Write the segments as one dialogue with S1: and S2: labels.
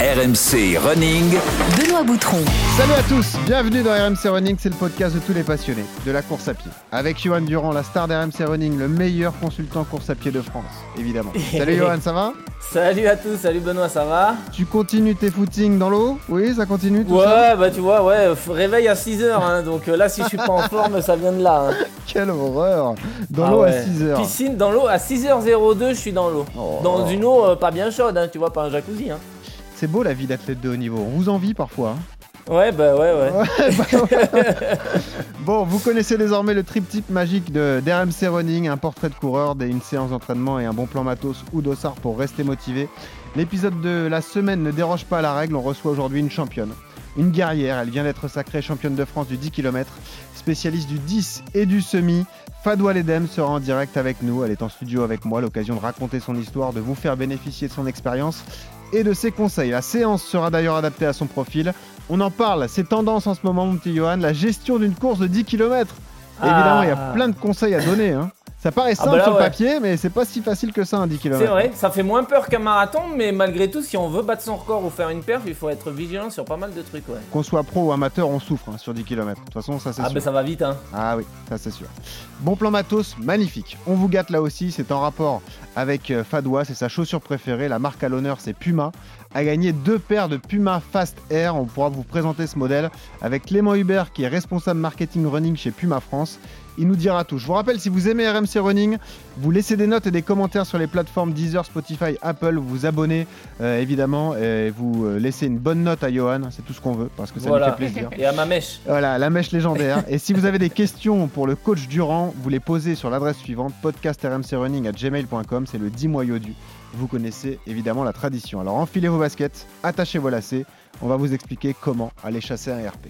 S1: RMC Running.
S2: Benoît Boutron.
S3: Salut à tous, bienvenue dans RMC Running, c'est le podcast de tous les passionnés de la course à pied. Avec Johan Durand, la star d'RMC Running, le meilleur consultant course à pied de France, évidemment. Salut Johan, ça va?
S4: Salut à tous, salut Benoît, ça va?
S3: Tu continues tes footings dans l'eau? Oui, ça continue tout
S4: Ouais,
S3: ça?
S4: bah tu vois, ouais, réveil à 6h, hein, donc euh, là si je suis pas en forme, ça vient de là. hein.
S3: Quelle horreur Dans
S4: Ah
S3: l'eau à
S4: ouais.
S3: 6h.
S4: Piscine dans l'eau, à 6h02, je suis dans l'eau.
S3: Oh.
S4: Dans une eau euh, pas bien chaude, hein, tu vois, pas un jacuzzi. Hein.
S3: C'est beau la vie d'athlète de haut niveau, on vous envie parfois. hein.
S4: Ouais, bah ouais, ouais.
S3: Ouais, bah ouais. bon, vous connaissez désormais le triptyque magique de d'RMC Running, un portrait de coureur, des- une séance d'entraînement et un bon plan matos ou dossard pour rester motivé. L'épisode de la semaine ne déroge pas à la règle, on reçoit aujourd'hui une championne. Une guerrière, elle vient d'être sacrée championne de France du 10 km, spécialiste du 10 et du semi. Fadwa Ledem sera en direct avec nous, elle est en studio avec moi, l'occasion de raconter son histoire, de vous faire bénéficier de son expérience et de ses conseils. La séance sera d'ailleurs adaptée à son profil. On en parle, c'est tendance en ce moment, mon petit Johan, la gestion d'une course de 10 km. Évidemment, il y a
S4: Ah.
S3: plein de conseils à donner. hein. Ça paraît
S4: Ah
S3: simple
S4: bah là,
S3: sur le
S4: ouais.
S3: papier, mais c'est pas si facile que ça, un 10 km.
S4: C'est vrai, ça fait moins peur qu'un marathon, mais malgré tout, si on veut battre son record ou faire une perf, il faut être vigilant sur pas mal de trucs, ouais.
S3: Qu'on soit pro ou amateur, on souffre hein, sur 10 km. De toute façon, ça c'est
S4: Ah
S3: sûr.
S4: bah ça va vite, hein.
S3: Ah oui, ça c'est sûr. Bon plan matos, magnifique. On vous gâte là aussi, c'est en rapport avec euh, Fadwa, c'est sa chaussure préférée. La marque à l'honneur, c'est Puma. A gagné deux paires de Puma Fast Air. On pourra vous présenter ce modèle avec Clément Hubert, qui est responsable marketing running chez Puma France. Il nous dira tout. Je vous rappelle, si vous aimez RMC Running, vous laissez des notes et des commentaires sur les plateformes Deezer, Spotify, Apple. Vous vous abonnez euh, évidemment et vous euh, laissez une bonne note à Johan. C'est tout ce qu'on veut parce que ça
S4: Voilà.
S3: fait plaisir.
S4: Et à ma mèche.
S3: Voilà, la mèche légendaire. Et si vous avez des questions pour le coach Durand, vous les posez sur l'adresse suivante podcastrmcrunning@gmail.com. C'est le 10 moyaux du. Vous connaissez évidemment la tradition. Alors enfilez vos baskets, attachez vos lacets. On va vous expliquer comment aller chasser un RP.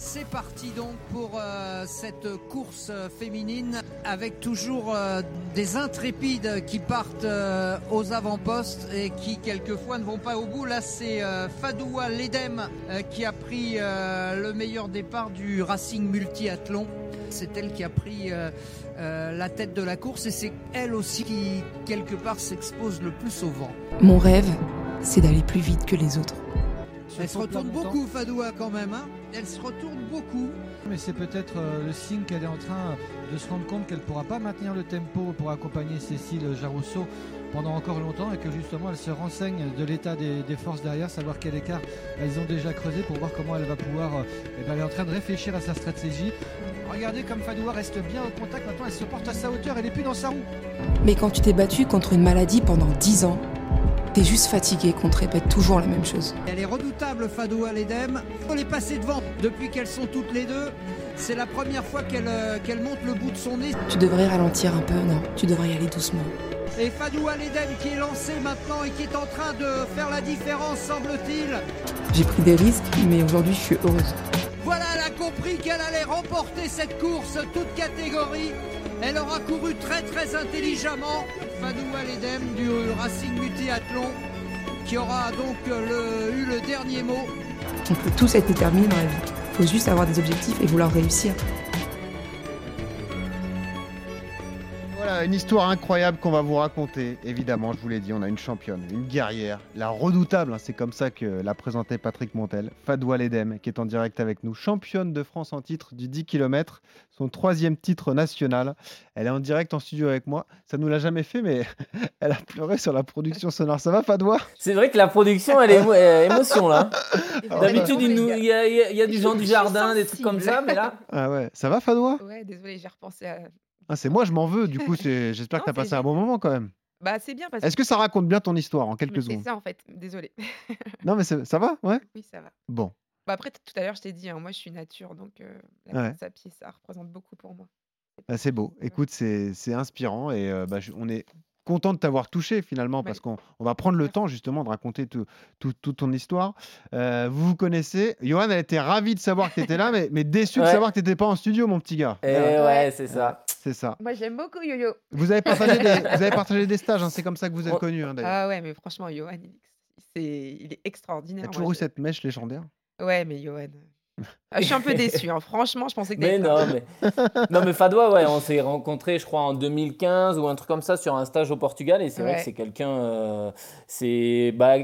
S5: C'est parti donc pour euh, cette course féminine avec toujours euh, des intrépides qui partent euh, aux avant-postes et qui quelquefois ne vont pas au bout. Là c'est Fadoua Ledem qui a pris le meilleur départ du Racing Multiathlon. C'est elle qui a pris la tête de la course et c'est elle aussi qui quelque part s'expose le plus au vent.
S2: Mon rêve, c'est d'aller plus vite que les autres.
S5: Elle se retourne beaucoup Fadoua quand même. Hein elle se retourne beaucoup.
S6: Mais c'est peut-être euh, le signe qu'elle est en train de se rendre compte qu'elle ne pourra pas maintenir le tempo pour accompagner Cécile Jarousseau pendant encore longtemps et que justement elle se renseigne de l'état des, des forces derrière, savoir quel écart elles ont déjà creusé pour voir comment elle va pouvoir. euh, eh ben, elle est en train de réfléchir à sa stratégie. Regardez comme Fadoua reste bien au contact, maintenant elle se porte à sa hauteur, elle est plus dans sa roue.
S2: Mais quand tu t'es battu contre une maladie pendant 10 ans, t'es juste fatigué qu'on te répète toujours la même chose.
S5: Elle est redoutable, Fadoua Ledem. On est passé devant depuis qu'elles sont toutes les deux. C'est la première fois qu'elle euh, qu'elle monte le bout de son nez.
S2: Tu devrais ralentir un peu, non? Tu devrais y aller doucement.
S5: Et Fadoua Ledem qui est lancée maintenant et qui est en train de faire la différence, semble-t-il.
S2: J'ai pris des risques, mais aujourd'hui je suis heureuse.
S5: Voilà, elle a compris qu'elle allait remporter cette course, toute catégorie. Elle aura couru très très intelligemment. Fadoua Ledem du Racing Qui aura donc le- eu le dernier mot.
S2: On peut tous être déterminés dans la vie. Faut juste avoir des objectifs et vouloir réussir.
S3: Une histoire incroyable qu'on va vous raconter. Évidemment, je vous l'ai dit, on a une championne, une guerrière, la redoutable, hein, c'est comme ça que l'a présenté Patrick Montel, Fadwa Ledem, qui est en direct avec nous, championne de France en titre du 10 km, son troisième titre national. Elle est en direct en studio avec moi. Ça nous l'a jamais fait, mais elle a pleuré sur la production sonore. Ça va, Fadwa?
S4: C'est vrai que la production, elle est émo- euh, émotion là. D'habitude, il, y, a- il y a- il y a du gens du jardin, des trucs comme ça, mais là.
S3: Ah ouais, ça va, Fadwa?
S7: Ouais, désolé, j'ai repensé à.
S3: Ah, C'est moi, je m'en veux. Du coup, c'est- j'espère que tu as passé
S7: c'est
S3: un bon moment quand même.
S7: Bah, c'est bien parce
S3: Est-ce que ça raconte bien ton histoire en quelques
S7: Mais C'est
S3: secondes?
S7: ça en fait, désolé.
S3: Non, mais c'est- ça va Ouais?
S7: Oui, ça va.
S3: Bon.
S7: Bah, après, t- tout à l'heure, je t'ai dit, hein, moi je suis nature, donc euh, la
S3: Ouais.
S7: course à pied, ça représente beaucoup pour moi.
S3: Bah, c'est beau. Écoute, c'est c'est inspirant et euh, bah, je- on est content de t'avoir touché finalement parce qu'on on va prendre le
S7: Merci.
S3: temps justement de raconter tout- tout- toute ton histoire. Euh, vous vous connaissez. Johan, elle était ravie de savoir que tu étais là, mais, mais déçue de
S4: Ouais.
S3: savoir que tu n'étais pas en studio, mon petit gars.
S4: Et ouais, c'est ça.
S3: C'est ça.
S7: Moi j'aime beaucoup Yo-Yo.
S3: Vous avez partagé des, vous avez partagé des stages, hein, c'est comme ça que vous êtes
S4: Oh.
S3: connus hein, d'ailleurs.
S7: Ah ouais, mais franchement, Johan, il, c'est, il est extraordinaire.
S3: y a
S7: moi,
S3: toujours eu
S7: je-
S3: cette mèche légendaire?
S7: Ouais, mais Johan. Ah, je suis un peu déçue, hein. franchement, je pensais que
S4: Mais non, mais, non, mais Fadwa, ouais, on s'est rencontrés, je crois, en 2015 ou un truc comme ça sur un stage au Portugal. Et c'est vrai que c'est quelqu'un. euh, c'est. Bah,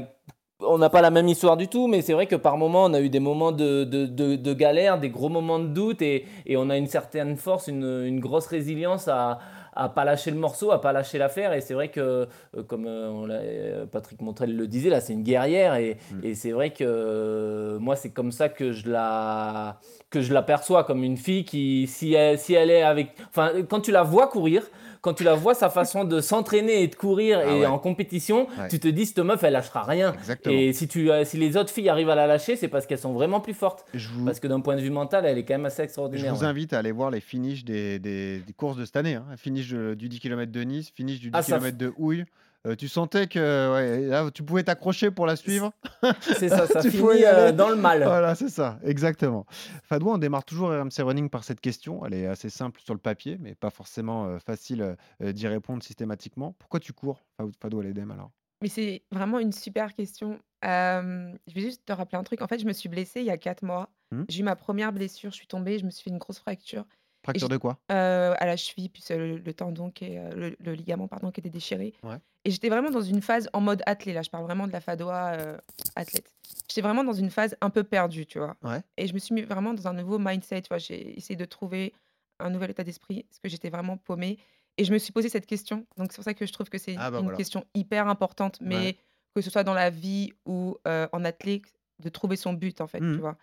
S4: on n'a pas la même histoire du tout, mais c'est vrai que par moments, on a eu des moments de, de, de- de galère, des gros moments de doute, et, et on a une certaine force, une, une grosse résilience à à pas lâcher le morceau, à pas lâcher l'affaire. Et c'est vrai que, euh, comme euh, on euh, Patrick Montrel le disait, là, c'est une guerrière. Et, et c'est vrai que moi, c'est comme ça que je la que je l'aperçois comme une fille qui, si elle, si elle est avec, enfin, quand tu la vois courir, quand tu la vois sa façon de s'entraîner et de courir
S3: Ah
S4: et
S3: ouais.
S4: en compétition,
S3: Ouais.
S4: tu te dis cette meuf, elle lâchera rien.
S3: Exactement.
S4: Et si tu, euh, si les autres filles arrivent à la lâcher, c'est parce qu'elles sont vraiment plus fortes.
S3: Je vous,
S4: Parce que d'un point de vue mental, elle est quand même assez
S3: je
S4: extraordinaire.
S3: vous
S4: ouais.
S3: invite à aller voir les finishes des, des- des courses de cette année. Hein. Finish de- du 10 km de Nice, finish du 10
S4: Ah, ça
S3: km de Houille. Euh, tu sentais que ouais, là, tu pouvais t'accrocher pour la suivre.
S4: C'est ça, ça finit euh, dans le mal.
S3: Voilà, c'est ça, exactement. Fadwa, on démarre toujours RMC Running par cette question. Elle est assez simple sur le papier, mais pas forcément euh, facile euh, d'y répondre systématiquement. Pourquoi tu cours, Fa- Fadwa Ledem, alors?
S7: Mais c'est vraiment une super question. Euh, je vais juste te rappeler un truc. En fait, je me suis blessée il y a 4 mois.
S3: Hmm.
S7: J'ai eu ma première blessure. Je suis tombée. Je me suis fait une grosse fracture
S3: Fracture de quoi?
S7: euh, à la cheville, puis le, le tendon qui est, le, le ligament pardon, qui était déchiré.
S3: Ouais.
S7: Et j'étais vraiment dans une phase en mode athlète. Là, je parle vraiment de la Fadoa euh, athlète. J'étais vraiment dans une phase un peu perdue, tu vois.
S3: Ouais.
S7: Et je me suis mis vraiment dans un nouveau mindset. Tu vois, j'ai essayé de trouver un nouvel état d'esprit parce que j'étais vraiment paumée. Et je me suis posé cette question. Donc c'est pour ça que je trouve que c'est
S3: Ah bah
S7: une
S3: voilà.
S7: question hyper importante, mais
S3: Ouais.
S7: que ce soit dans la vie ou euh, en athlète, de trouver son but en fait, tu vois.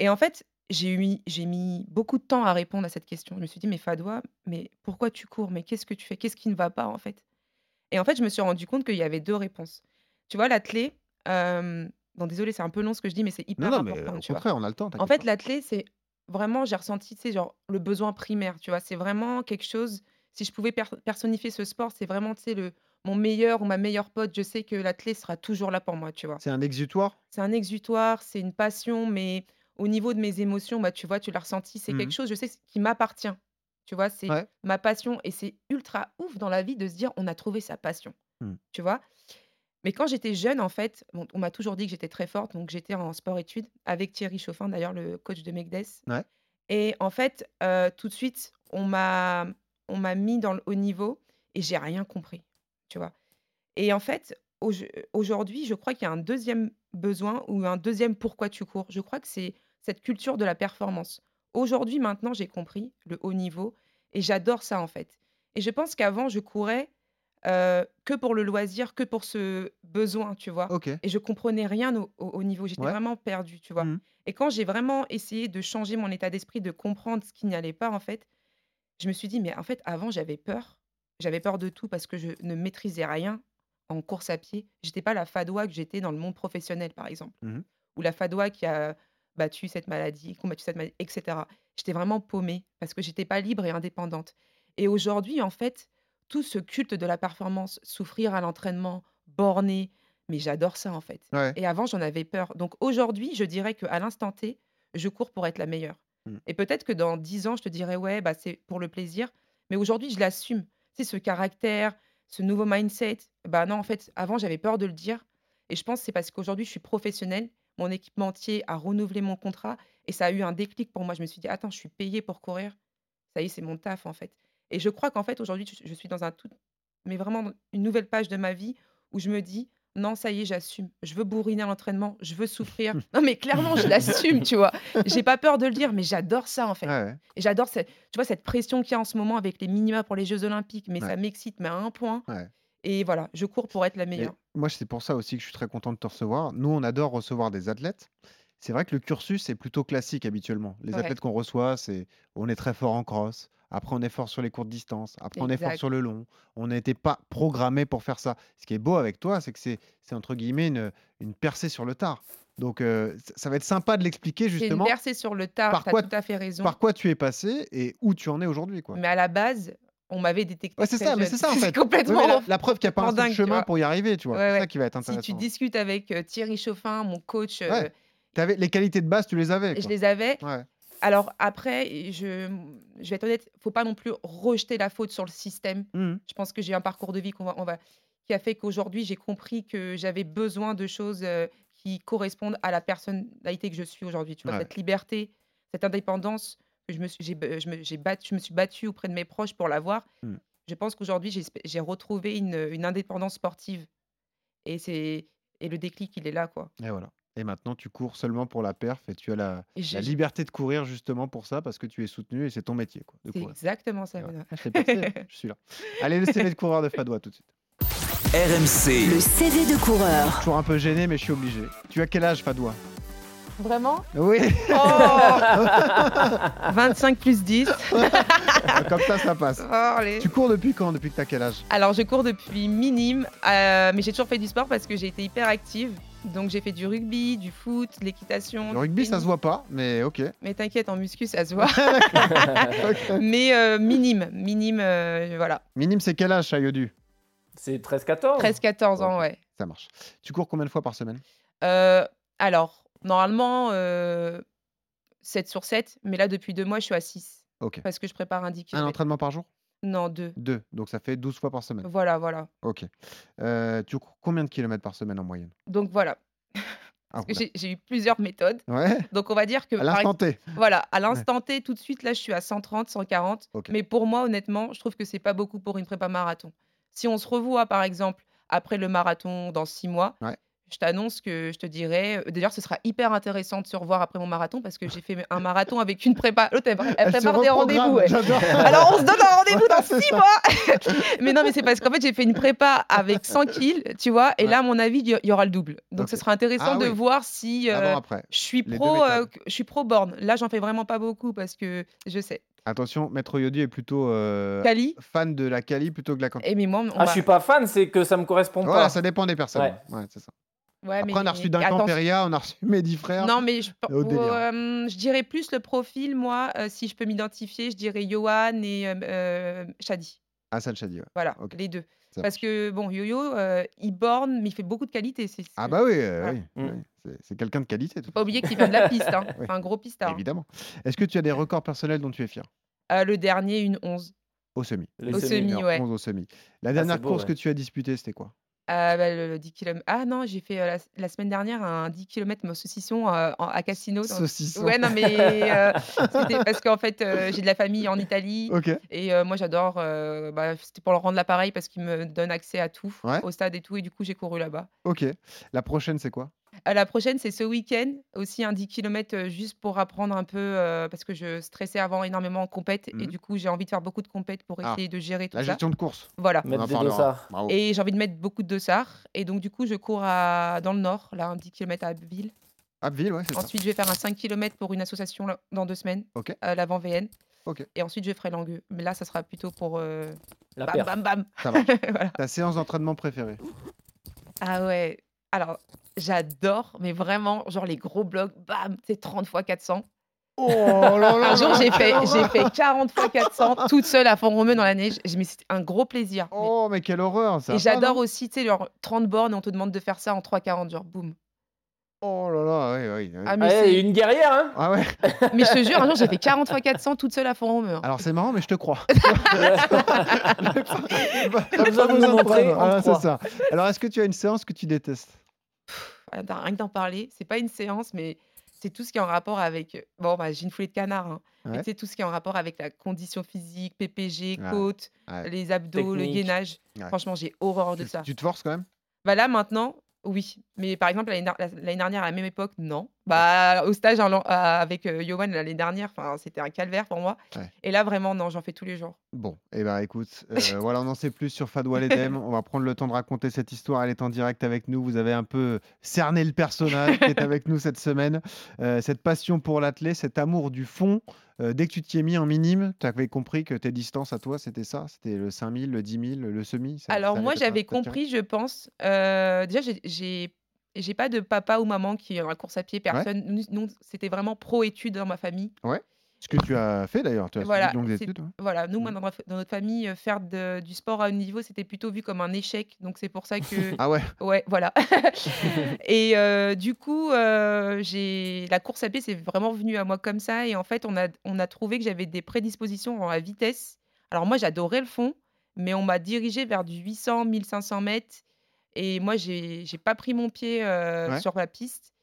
S7: Et en fait, j'ai eu, j'ai mis beaucoup de temps à répondre à cette question. Je me suis dit, mais Fadoua, mais pourquoi tu cours? Mais qu'est-ce que tu fais? Qu'est-ce qui ne va pas en fait? Et en fait, je me suis rendu compte qu'il y avait deux réponses. Tu vois, l'athlète, euh, bon, désolé, c'est un peu long ce que je dis, mais c'est hyper
S3: Non, non, mais
S7: important.
S3: au
S7: tu vois.
S3: contraire, on a le temps.
S7: En fait, l'athlète, c'est vraiment, j'ai ressenti, tu sais, genre le besoin primaire, tu vois. C'est vraiment quelque chose, si je pouvais per- personnifier ce sport, c'est vraiment, tu sais, le, mon meilleur ou ma meilleure pote, je sais que l'athlète sera toujours là pour moi, tu vois.
S3: c'est un exutoire?
S7: C'est un exutoire, c'est une passion, mais au niveau de mes émotions, bah, tu vois, tu l'as ressenti, c'est quelque chose, je sais, qui m'appartient. Tu vois, c'est
S3: Ouais.
S7: ma passion et c'est ultra ouf dans la vie de se dire on a trouvé sa passion.
S3: Mhm.
S7: Tu vois? Mais quand j'étais jeune, en fait, bon, on m'a toujours dit que j'étais très forte, donc j'étais en sport-études avec Thierry Chauffin, d'ailleurs, le coach de Megdes.
S3: Ouais.
S7: Et en fait, tout de suite, on m'a on m'a mis dans le haut niveau et j'ai rien compris. Tu vois? Et en fait, au- aujourd'hui, je crois qu'il y a un deuxième besoin ou un deuxième pourquoi tu cours. Je crois que c'est cette culture de la performance. Aujourd'hui, maintenant, j'ai compris le haut niveau et j'adore ça en fait. Et je pense qu'avant, je courais euh, que pour le loisir, que pour ce besoin, tu vois. Et je comprenais rien au, au- au niveau. J'étais
S3: Ouais.
S7: vraiment perdue, tu vois.
S3: Mhm.
S7: Et quand j'ai vraiment essayé de changer mon état d'esprit, de comprendre ce qui n'y allait pas, en fait, je me suis dit, mais en fait, avant, j'avais peur. J'avais peur de tout parce que je ne maîtrisais rien en course à pied. J'étais pas la fadoua que j'étais dans le monde professionnel, par exemple.
S3: Mhm.
S7: Ou la fadoua qui a battu cette maladie, combattu cette maladie, etc. J'étais vraiment paumée parce que j'étais pas libre et indépendante. Et aujourd'hui, en fait, tout ce culte de la performance, souffrir à l'entraînement, borné, mais j'adore ça, en fait.
S3: Ouais.
S7: Et avant, j'en avais peur. Donc aujourd'hui, je dirais qu'à l'instant T, je cours pour être la meilleure.
S3: Mm.
S7: Et peut-être que dans 10 ans, je te dirais, ouais, bah, c'est pour le plaisir. Mais aujourd'hui, je l'assume. C'est ce caractère, ce nouveau mindset. Bah non, en fait, avant, j'avais peur de le dire. Et je pense que c'est parce qu'aujourd'hui, je suis professionnelle. Mon équipementier a renouvelé mon contrat. Et ça a eu un déclic pour moi. Je me suis dit, attends, je suis payée pour courir. Ça y est, c'est mon taf, en fait. Et je crois qu'en fait, aujourd'hui, je suis dans un tout, mais vraiment une nouvelle page de ma vie où je me dis, non, ça y est, j'assume. Je veux bourriner à l'entraînement, je veux souffrir. Non, mais clairement, je l'assume, tu vois. J'ai pas peur de le dire, mais j'adore ça, en fait.
S3: Ouais.
S7: Et j'adore cette, tu vois, cette pression qu'il y a en ce moment avec les minima pour les Jeux Olympiques, mais
S3: Ouais.
S7: ça m'excite, mais à un point.
S3: Ouais.
S7: Et voilà, je cours pour être la meilleure.
S3: Moi, c'est pour ça aussi que je suis très content de te recevoir. Nous, on adore recevoir des athlètes. C'est vrai que le cursus est plutôt classique habituellement. Les
S7: Ouais.
S3: athlètes qu'on reçoit, c'est on est très fort en cross. Après, on est fort sur les courtes distances. Après, on est fort
S7: Exact.
S3: sur le long. On n'était pas programmé pour faire ça. Ce qui est beau avec toi, c'est que c'est c'est entre guillemets une, une percée sur le tard. Donc, euh, ça- ça va être sympa de l'expliquer
S7: C'est une
S3: justement
S7: percée sur le tard,
S3: par
S7: tu as
S3: quoi-
S7: tout à fait raison.
S3: par quoi tu es passé et où tu en es aujourd'hui. quoi.
S7: Mais à la base, on m'avait détecté.
S3: Ouais, c'est ça, mais c'est ça en fait.
S7: Complètement.
S3: Ouais, la, la preuve qu'il n'y a pas un
S7: dingue,
S3: chemin pour y arriver, tu vois.
S7: Ouais,
S3: c'est ça qui va être
S7: Si
S3: intéressant.
S7: tu discutes avec euh, Thierry Chauffin, mon coach, euh,
S3: les qualités de base, tu les avais.
S7: je les avais. Alors après, je, je vais être honnête, faut pas non plus rejeter la faute sur le système.
S3: Mhm.
S7: Je pense que j'ai un parcours de vie qu'on va, on va, qui a fait qu'aujourd'hui, j'ai compris que j'avais besoin de choses euh, qui correspondent à la personnalité que je suis aujourd'hui. Tu vois, cette liberté, cette indépendance je me suis, j'ai, ba- je me, j'ai battu, je me suis battue auprès de mes proches pour l'avoir.
S3: Mm.
S7: Je pense qu'aujourd'hui, j'ai, j'ai retrouvé une, une indépendance sportive. Et c'est Et le déclic, il est là, quoi.
S3: Et voilà. Et maintenant, tu cours seulement pour la perf et tu as la, liberté de courir justement pour ça parce que tu es soutenu et c'est ton métier. Quoi, de
S7: C'est
S3: courir.
S7: exactement ça,
S3: voilà. Je je suis là. Allez, le CV de coureur de Fadois tout de suite.
S1: RMC,
S8: Le CV de coureur.
S3: Toujours un peu gêné, mais je suis obligé. Tu as quel âge, Fadois
S7: Vraiment
S3: Oui,
S7: Oh 25 plus 10.
S3: comme ça, ça passe.
S7: Oh.
S3: Tu cours depuis quand Depuis que tu as quel âge?
S7: Alors, je cours depuis minime, euh, mais j'ai toujours fait du sport parce que j'ai été hyper active. Donc, j'ai fait du rugby, du foot, de l'équitation.
S3: Le rugby, ça se voit pas, mais ok.
S7: Mais t'inquiète, en muscu, ça se voit. Mais euh, minime, minime, euh, voilà.
S3: Minime, c'est quel âge, Chayodu?
S4: C'est 13-14
S7: 13-14 ans, ouais.
S3: Ça marche. Tu cours combien de fois par semaine?
S7: Euh, alors, normalement, euh, 7 sur 7, mais là, depuis deux mois, je suis à 6
S3: Ok.
S7: parce que je prépare un 10
S3: Un entraînement par jour?
S7: Non, deux.
S3: Deux. Donc ça fait 12 fois par semaine.
S7: Voilà, voilà.
S3: Ok. Euh, tu cours combien de kilomètres par semaine en moyenne?
S7: Donc, voilà.
S3: Ah,
S7: Parce que J'ai eu plusieurs méthodes.
S3: Ouais,
S7: Donc, on va dire que.
S3: à l'instant T.
S7: Voilà, à l'instant T, tout de suite, là, je suis à 130, 140.
S3: Ok.
S7: Mais pour moi, honnêtement, je trouve que c'est pas beaucoup pour une prépa marathon. Si on se revoit, par exemple, après le marathon dans six mois,
S3: Ouais.
S7: Je t'annonce que je te dirais. euh, D'ailleurs, ce sera hyper intéressant de se revoir après mon marathon parce que j'ai fait un marathon avec une prépa. L'autre, elle, elle
S3: Elle
S7: prépare des rendez-vous. ouais. Alors, on se donne un rendez-vous dans six
S3: ça.
S7: mois. mais non, mais c'est parce qu'en fait, j'ai fait une prépa avec 100 kills, tu vois. Et
S3: Ouais.
S7: là, à mon avis, il y- aura le double. Donc, ce sera intéressant
S3: Ah
S7: de
S3: oui.
S7: voir si. euh,
S3: Avant,
S7: je suis
S3: Les
S7: pro, euh,
S3: méthodes.
S7: je suis pro borne. Là, j'en fais vraiment pas beaucoup parce que je sais.
S3: Attention, Maître Yodi est plutôt euh,
S7: Cali.
S3: fan de la quali plutôt que de la quantité.
S7: Et mais moi, on
S4: Ah,
S7: m'a-
S4: je suis pas fan, c'est que ça me correspond
S3: Voilà,
S4: pas.
S3: ça dépend des personnes.
S4: Ouais.
S3: Ouais, c'est ça.
S7: Ouais,
S3: Après,
S7: mais
S3: on a reçu d'un
S7: attention-
S3: Camperia, on a reçu Mehdi Frère.
S7: Non, mais je, euh, je dirais plus le profil, moi, euh, si je peux m'identifier, je dirais Johan et euh, euh, Shadi.
S3: Hassan Chadi, ouais.
S7: Voilà, les deux.
S3: Ça
S7: Parce que, bon, Yo-Yo, euh, il borne, mais il fait beaucoup de qualité. C'est,
S3: Ah bah oui, euh,
S7: Voilà.
S3: oui,
S4: Mm.
S3: oui. C'est- quelqu'un de qualité.
S7: Pas oublier qu'il vient de la piste. Hein.
S3: Oui.
S7: Un gros pistard.
S3: Évidemment. Est-ce que tu as des records personnels dont tu es fier?
S7: Euh, le dernier, une 11.
S3: Au semi.
S4: Les
S7: Au semi. Ouais.
S3: 11 au semi. La dernière
S4: c'est beau,
S3: course
S4: ouais.
S3: que tu as disputée, c'était quoi?
S7: Euh, bah, le, le 10 km. Ah non, j'ai fait la, la semaine dernière un 10 km, mais au saucisson euh, en- à Cassino. dans-
S3: Saucisson.
S7: Ouais, non, mais euh, c'était parce qu'en fait, j'ai de la famille en Italie.
S3: Ok.
S7: Et moi, j'adore. bah, C'était pour leur rendre l'appareil parce qu'ils me donnent accès à tout,
S3: Ouais.
S7: au stade et tout. Et du coup, j'ai couru là-bas.
S3: Ok. La prochaine, c'est quoi?
S7: Euh, la prochaine, c'est ce week-end. Aussi un 10 km juste pour apprendre un peu. euh, parce que je stressais avant énormément en compète. Et
S3: Mhm.
S7: du coup, j'ai envie de faire beaucoup de compètes pour
S3: Ah,
S7: essayer de gérer tout
S3: La
S7: ça.
S3: gestion de course.
S7: Voilà.
S3: On
S4: Mettre
S3: en
S4: des
S3: parlera.
S4: dossards.
S3: Bravo.
S7: Et j'ai envie de mettre beaucoup de dossards. Et donc, du coup, je cours à... dans le nord, là, un 10 km à Abbeville.
S3: Abbeville, ouais, c'est ça.
S7: Ensuite, je vais faire un 5 km pour une association là, dans deux semaines,
S3: Ok.
S7: à l'avant VN.
S3: Ok.
S7: Et ensuite, je ferai Langueux. Mais là, ça sera plutôt pour euh,
S4: La
S7: bam, bam, bam.
S3: Ça marche.
S7: voilà.
S3: Ta séance d'entraînement préférée
S7: Ah ouais. Alors, j'adore, mais vraiment, genre les gros blocs, bam, c'est 30 fois 400.
S3: Oh là là
S7: Un jour, j'ai fait, j'ai fait 40 fois 400 toute seule à Font-Romeu dans la neige. Mais c'était un gros plaisir.
S3: Oh, mais quelle horreur ça
S7: et j'adore aussi, tu sais, genre 30 bornes et on te demande de faire ça en 3,40, genre boum.
S3: Oh là là, oui, oui. oui.
S7: Ah, mais, c'est-
S4: une guerrière, hein
S3: Ah ouais
S7: mais je te jure, un jour, j'ai fait 40 fois 400 toute seule à Font-Romeu. hein.
S3: Alors c'est marrant, mais je te crois.
S4: Pas besoin de nous montrer,
S3: Voilà, c'est ça. Alors est-ce que tu as une séance que tu détestes?
S7: Rien que d'en parler, c'est pas une séance, mais c'est tout ce qui est en rapport avec. Bon, bah, j'ai une foulée de canard, hein. mais
S3: Ouais.
S7: sais, tout ce qui est en rapport avec la condition physique, PPG, côte,
S3: Ouais.
S7: les abdos, le
S4: Technique.
S7: gainage.
S3: Ouais.
S7: Franchement, j'ai horreur de
S3: tu,
S7: ça.
S3: tu te forces quand même?
S7: Bah là, maintenant, oui. Mais par exemple, l'année der- la- l'année dernière, à la même époque, non. Bah, au stage en à- avec euh, Yoann l'année dernière, c'était un calvaire pour moi.
S3: Ouais.
S7: Et là, vraiment, non, j'en fais tous les jours.
S3: Bon, et ben écoute, euh, voilà, on en sait plus sur Fadwa Ledem. On va prendre le temps de raconter cette histoire. Elle est en direct avec nous. Vous avez un peu cerné le personnage qui est avec nous cette semaine. Euh, cette passion pour l'athlète, cet amour du fond. Euh, dès que tu t'y es mis en minime, tu avais compris que tes distances à toi, c'était ça? C'était le 5000, le 10 000, le semi? Ça-
S7: Alors
S3: ça
S7: moi, j'avais compris, je pense. euh, déjà, j'ai- j'ai pas de papa ou maman qui est dans la course à pied, personne. Nous, nous, c'était vraiment pro-études dans ma famille.
S3: Ce que tu as fait d'ailleurs, tu as
S7: Voilà,
S3: suivi de longues
S7: c'est-
S3: études. hein.
S7: Voilà, nous,
S3: Mhm.
S7: moi, dans, notre- dans notre famille, euh, faire de- du sport à haut niveau, c'était plutôt vu comme un échec. Donc c'est pour ça que...
S3: Ah ouais
S7: Ouais, voilà. et euh, du coup, euh, j'ai la course à pied, c'est vraiment venu à moi comme ça. Et en fait, on a, on a trouvé que j'avais des prédispositions en la vitesse. Alors moi, j'adorais le fond, mais on m'a dirigé vers du 800, 1500 mètres. Et moi, j'ai j'ai pas pris mon pied euh,
S3: Ouais.
S7: sur la piste.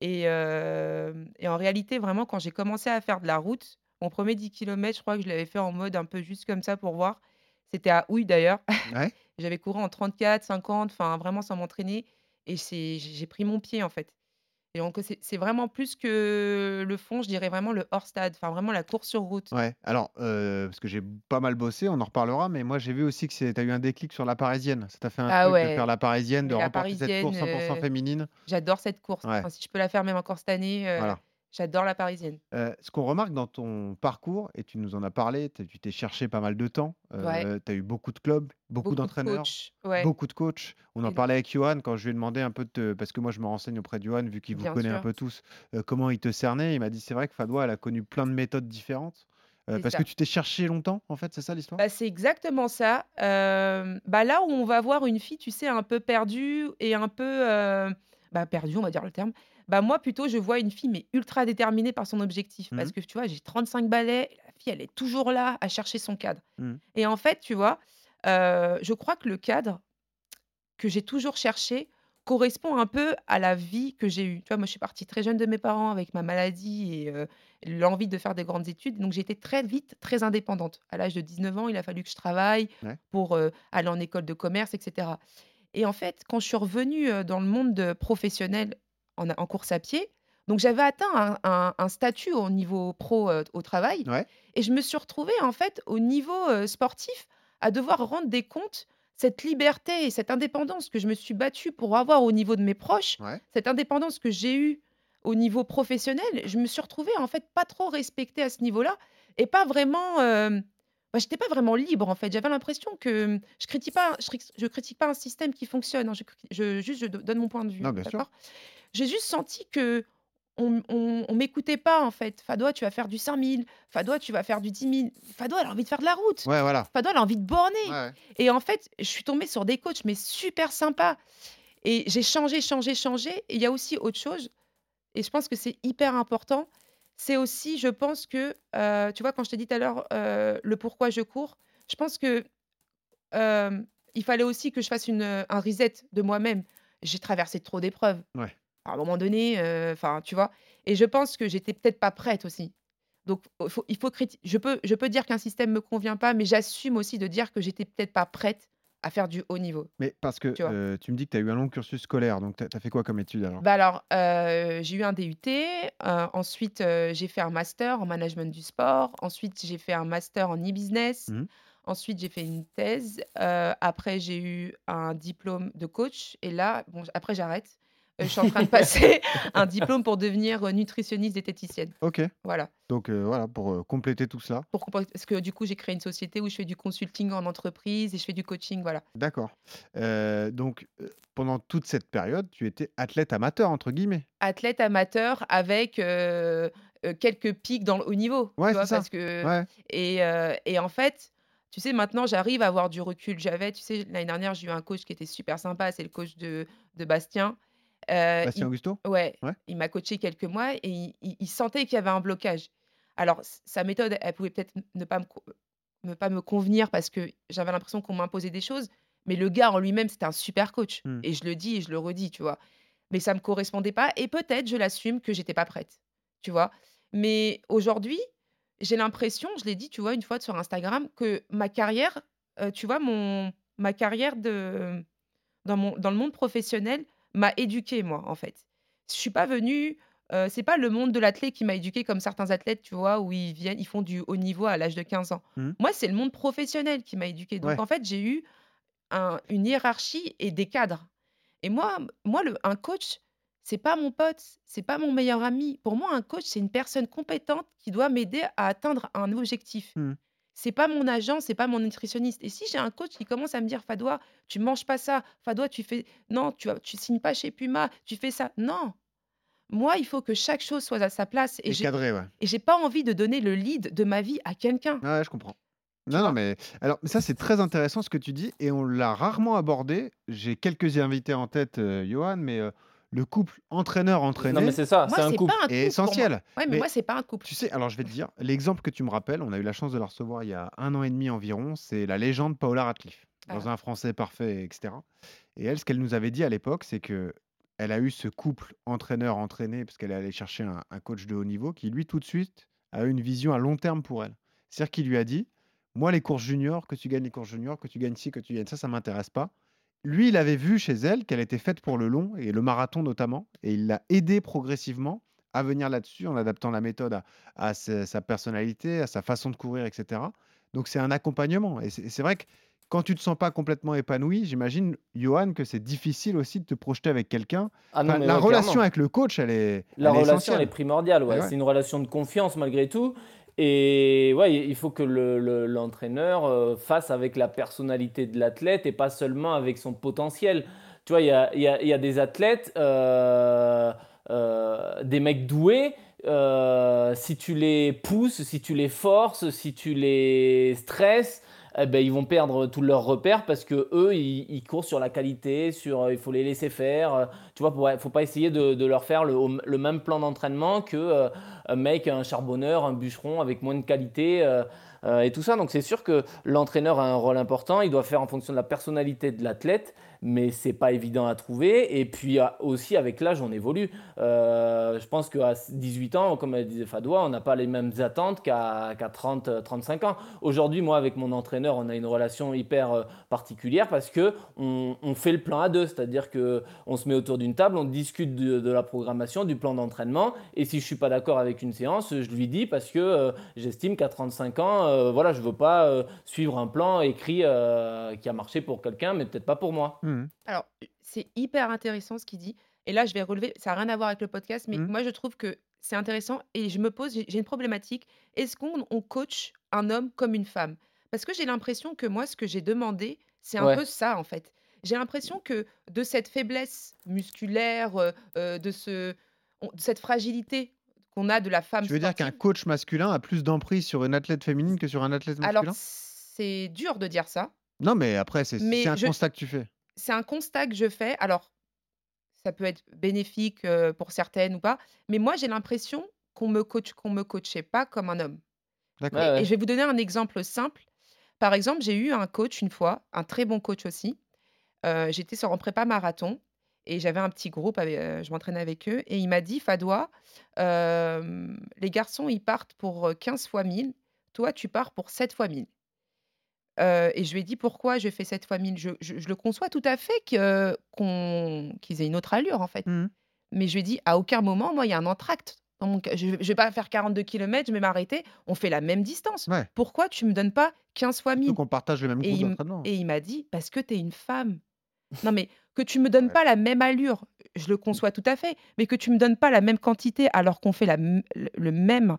S7: Et, euh, et en réalité, vraiment, quand j'ai commencé à faire de la route, mon premier 10 km, je crois que je l'avais fait en mode un peu juste comme ça pour voir. C'était à Houille d'ailleurs.
S3: Ouais.
S7: J'avais couru en 34, 50, enfin vraiment sans m'entraîner. et j'ai pris mon pied, en fait. Et donc c'est vraiment plus que le fond, je dirais vraiment le hors stade, enfin vraiment la course sur route.
S3: Ouais, alors, parce que j'ai pas mal bossé, on en reparlera, mais moi j'ai vu aussi que tu as eu un déclic sur la Parisienne. Ça t'a fait un
S7: Ah
S3: truc de faire la Parisienne, de
S7: la
S3: remporter cette
S7: Parisienne,
S3: course 100
S7: heu,
S3: féminine?
S7: j'adore cette course.
S3: Ouais.
S7: Enfin, si je peux la faire même encore cette année,
S3: Voilà.
S7: J'adore la Parisienne.
S3: Heu, ce qu'on remarque dans ton parcours, et tu nous en as parlé, tu tu t'es cherché pas mal de temps,
S7: Ouais.
S3: heu, tu as eu beaucoup de clubs, beaucoup
S7: Beaucoup de
S3: d'entraîneurs,
S7: coachs, ouais.
S3: beaucoup de coachs. On en parlait avec Johan quand je lui ai demandé un peu de te parce que moi je me renseigne auprès de Johan vu qu'il vous
S7: Bien
S3: connaît un
S7: sûr.
S3: peu tous, heu, comment il te cernait. Il m'a dit: «C'est vrai que Fadwa, elle a connu plein de méthodes différentes», heu,
S7: C'est
S3: parce
S7: ça.
S3: que tu t'es cherché longtemps, en fait, c'est ça l'histoire?
S7: Bah, c'est exactement ça. Hem, bah, là où on va voir une fille, tu sais, un peu perdue et un peu, heu, bah, perdue, on va dire le terme. Bah, moi plutôt, je vois une fille, mais ultra déterminée par son objectif.
S3: Mmh
S7: Parce
S3: mh.
S7: que tu vois, j'ai 35 balais, la fille, elle est toujours là à chercher son cadre.
S3: Mmh.
S7: Et en fait, tu vois, heu, je crois que le cadre que j'ai toujours cherché correspond un peu à la vie que j'ai eue. Tu vois, moi, je suis partie très jeune de mes parents avec ma maladie et heu, l'envie de faire des grandes études. Donc j'ai été très vite très indépendante. À l'âge de 19 ans, il a fallu que je travaille
S3: Ouais.
S7: pour, heu, aller en école de commerce et cetera. Et en fait, quand je suis revenue, heu, dans le monde de professionnel en course à pied, donc j'avais atteint un un un statut au niveau pro, heu, au travail
S3: Ouais.
S7: et je me suis retrouvée, en fait, au niveau, heu, sportif, à devoir rendre des comptes. Cette liberté et cette indépendance que je me suis battue pour avoir au niveau de mes proches,
S3: Ouais.
S7: cette indépendance que j'ai eue au niveau professionnel, je me suis retrouvée, en fait, pas trop respectée à ce niveau-là et pas vraiment, hem, bah, j'étais pas vraiment libre, en fait. J'avais l'impression que, je critique pas je cric je critique pas un système qui fonctionne, hein, je cri je juste je do donne mon point de vue,
S3: Non, bien sûr.
S7: d'accord? J'ai juste senti qu'on m on on m'écoutait pas, en fait. «Fadwa, tu vas faire du 5000. Fadwa, tu vas faire du 10 000». Fadwa, elle a envie de faire de la route.
S3: Ouais, voilà.
S7: Elle a envie de borner.
S3: Ouais, ouais.
S7: Et en fait, je suis tombée sur des coachs, mais super sympas. Et j'ai changé, changé, changé. Et il y a aussi autre chose, et je pense que c'est hyper important, c'est aussi, je pense que, tu vois, quand je t'ai dit tout à l'heure, heu, le pourquoi je cours, je pense que, il fallait aussi que je fasse une, un reset de moi-même. J'ai traversé trop d'épreuves.
S3: Ouais.
S7: À un moment donné, enfin, tu vois? Et je pense que j'étais peut-être pas prête aussi. Donc il faut il faut criti je peux je peux dire qu'un système me convient pas, mais j'assume aussi de dire que j'étais peut-être pas prête à faire du haut niveau.
S3: Mais parce que,
S7: Tu
S3: heu, tu me dis que tu as eu un long cursus scolaire, donc tu as fait quoi comme études alors?
S7: Bah, alors, heu, j'ai eu un DUT, heu, ensuite, j'ai fait un master en management du sport. Ensuite, j'ai fait un master en e-business.
S3: Mmh.
S7: Ensuite, j'ai fait une thèse. Après, j'ai eu un diplôme de coach et là, bon, après j'arrête. Je suis en train de passer un diplôme pour devenir, heu, nutritionniste diététicienne.
S3: OK.
S7: Voilà.
S3: Donc, heu, voilà, pour, heu, compléter tout cela.
S7: Pour parce que du coup, j'ai créé une société où je fais du consulting en entreprise et je fais du coaching, voilà.
S3: D'accord. Donc, pendant toute cette période, tu étais «athlète amateur» entre guillemets?
S7: Athlète amateur avec, quelques pics dans le haut niveau,
S3: Ouais,
S7: tu vois?
S3: c'est ça.
S7: Parce que
S3: Ouais.
S7: et et en fait, tu sais, maintenant, j'arrive à avoir du recul. J'avais, tu sais, l'année dernière, j'ai eu un coach qui était super sympa, c'est le coach de de Bastien. Heu,
S3: Bastien
S7: il
S3: Augusto?
S7: ouais,
S3: Ouais.
S7: il m'a coaché quelques mois et il il il sentait qu'il y avait un blocage. Alors sa méthode, elle pouvait peut-être ne pas me ne pas me convenir parce que j'avais l'impression qu'on m'imposait des choses, mais le gars en lui-même, c'était un super coach
S3: Mmh.
S7: et je le dis et je le redis, tu vois? Mais ça me correspondait pas et peut-être, je l'assume, que j'étais pas prête, tu vois? Mais aujourd'hui, j'ai l'impression, je l'ai dit, tu vois, une fois sur Instagram, que ma carrière, heu, tu vois, mon ma carrière de dans mon dans le monde professionnel m'a éduquée, moi, en fait. Je suis pas venue, heu, c'est pas le monde de l'athlète qui m'a éduquée comme certains athlètes, tu vois, où ils viennent ils font du haut niveau à l'âge de 15 ans.
S3: Mmh.
S7: Moi, c'est le monde professionnel qui m'a éduquée. Donc
S3: Ouais.
S7: en fait, j'ai eu un une hiérarchie et des cadres. Et moi moi, le un coach, c'est pas mon pote, c'est pas mon meilleur ami. Pour moi, un coach, c'est une personne compétente qui doit m'aider à atteindre un objectif.
S3: Mmh.
S7: C'est pas mon agent, c'est pas mon nutritionniste. Et si j'ai un coach qui commence à me dire: «Fadwa, tu manges pas ça. Fadwa, tu fais non, tu signes pas chez Puma, tu fais ça». Non! Moi, il faut que chaque chose soit à sa place et
S3: Et
S7: j'ai
S3: cadré, ouais.
S7: et j'ai pas envie de donner le lead de ma vie à quelqu'un.
S3: Ouais, je comprends. Non, non, mais alors ça, c'est très intéressant ce que tu dis et on l'a rarement abordé. J'ai quelques invités en tête, heu, Johan, mais, heu, le couple
S4: Non, mais
S3: entraîneur-entraîné
S4: c'est ça, c'est un couple.
S7: un
S3: est
S7: pour moi.
S3: essentiel.
S7: Ouais, mais,
S3: Mais
S7: moi, c'est pas un couple.
S3: tu sais, alors je vais te dire, l'exemple que tu me rappelles, on a eu la chance de la recevoir il y a 1 an et demi environ, c'est la légende Paola Radcliffe, dans
S7: Ah.
S3: Un Français parfait et cetera. Et elle, ce qu'elle nous avait dit à l'époque, c'est qu'elle a eu ce couple entraîneur-entraîné parce qu'elle est allée chercher un un coach de haut niveau qui, lui, tout de suite, a eu une vision à long terme pour elle. C'est-à-dire qu'il lui a dit: «Moi, les courses juniors, que tu gagnes les courses juniors, que tu gagnes ci, que tu gagnes ça, ça m'intéresse pas. Lui, il avait vu chez elle qu'elle était faite pour le long et le marathon notamment, et il l'a aidé progressivement à venir là-dessus en adaptant la méthode à, à sa, sa personnalité, à sa façon de courir, etc. Donc c'est un accompagnement. Et c'est vrai que quand tu te sens pas complètement épanoui, j'imagine, Johan, que c'est difficile aussi de te projeter avec quelqu'un.
S4: Ah
S3: Enfin, la
S4: ouais,
S3: relation
S4: clairement.
S3: avec le coach, elle est,
S4: La
S3: elle
S4: relation, elle est primordiale. Ouais.
S3: Eh ouais.
S4: C'est une relation de confiance malgré tout. Et ouais, il faut que le- le- l'entraîneur euh, fasse avec la personnalité de l'athlète et pas seulement avec son potentiel. Tu vois, il y a, y a- y a des athlètes, euh, euh, des mecs doués. si tu les pousses, si tu les forces, si tu les stresses, eh ben, ils vont perdre tous leurs repères parce que eux, ils, courent sur la qualité, sur euh, il faut les laisser faire. euh, Tu vois, faut pas essayer de, leur faire le, même plan d'entraînement que euh, un mec, un charbonneur, un bûcheron avec moins de qualité et tout ça. Donc c'est sûr que l'entraîneur a un rôle important. Il doit faire en fonction de la personnalité de l'athlète, mais c'est pas évident à trouver. Et puis euh, aussi avec l'âge, on évolue. Euh, je pense qu'à 18 ans, comme elle disait Fadois, on n'a pas les mêmes attentes qu'à qu'à 30, euh, 35 ans. Aujourd'hui, moi, avec mon entraîneur, on a une relation hyper euh, particulière parce que on, fait le plan à deux, c'est-à-dire que on se met autour d'une table, on discute de, la programmation, du plan d'entraînement, et si je suis pas d'accord avec une séance, je lui dis parce que j'estime qu'à 35 ans, euh, voilà, je veux pas suivre un plan écrit qui a marché pour quelqu'un, mais peut-être pas pour moi.
S3: Mhm.
S7: Alors, c'est hyper intéressant ce qu'il dit. Et là, je vais relever, ça n'a rien à voir avec le podcast, mais
S3: Mhm.
S7: moi, je trouve que c'est intéressant et je me pose, j'ai j'ai une problématique. Est-ce qu'on on coach un homme comme une femme? Parce que j'ai l'impression que moi, ce que j'ai demandé, c'est un
S4: Ouais.
S7: peu ça, en fait. J'ai l'impression que de cette faiblesse musculaire, euh, euh, de, ce, on- de cette fragilité qu'on a de la femme
S3: Tu veux dire qu'un
S7: sportive,
S3: coach masculin a plus d'emprise sur une athlète féminine que sur un athlète
S7: alors
S3: masculin?
S7: c'est dur de dire ça.
S3: Non, mais après, c'est
S7: Mais
S3: un
S7: je-
S3: constat que tu fais.
S7: C'est un constat que je fais. Alors, ça peut être bénéfique euh, pour certaines ou pas, mais moi, j'ai l'impression qu'on me coach, qu'on me coachait pas comme un homme.
S3: D'accord.
S4: Ouais,
S7: Et je vais vous donner un exemple simple. Par exemple, j'ai eu un coach une fois, un très bon coach aussi. Euh, J'étais sur en prépa marathon et j'avais un petit groupe, avec- euh, je m'entraînais avec eux, et il m'a dit, Fadois, euh, les garçons, ils partent pour euh, 15 fois 1000, toi, tu pars pour 7 fois 1000. Euh, et je lui ai dit pourquoi je fais 7 fois 1000. Je, je- je le conçois tout à fait que- qu'on- qu'ils aient une autre allure, en fait.
S3: Mhm.
S7: Mais je lui ai dit, à aucun moment, moi, il y a un entracte. ca- je ne vais pas faire 42 km, je vais m'arrêter. On fait la même distance.
S3: Ouais.
S7: Pourquoi tu me donnes pas 15 fois 1000
S3: Surtout qu'on partage le même
S7: et il, et il m'a dit, parce que tu es une femme. Non, mais que tu me donnes
S3: Ouais.
S7: pas la même allure, je le conçois tout à fait, mais que tu me donnes pas la même quantité alors qu'on fait la, le même,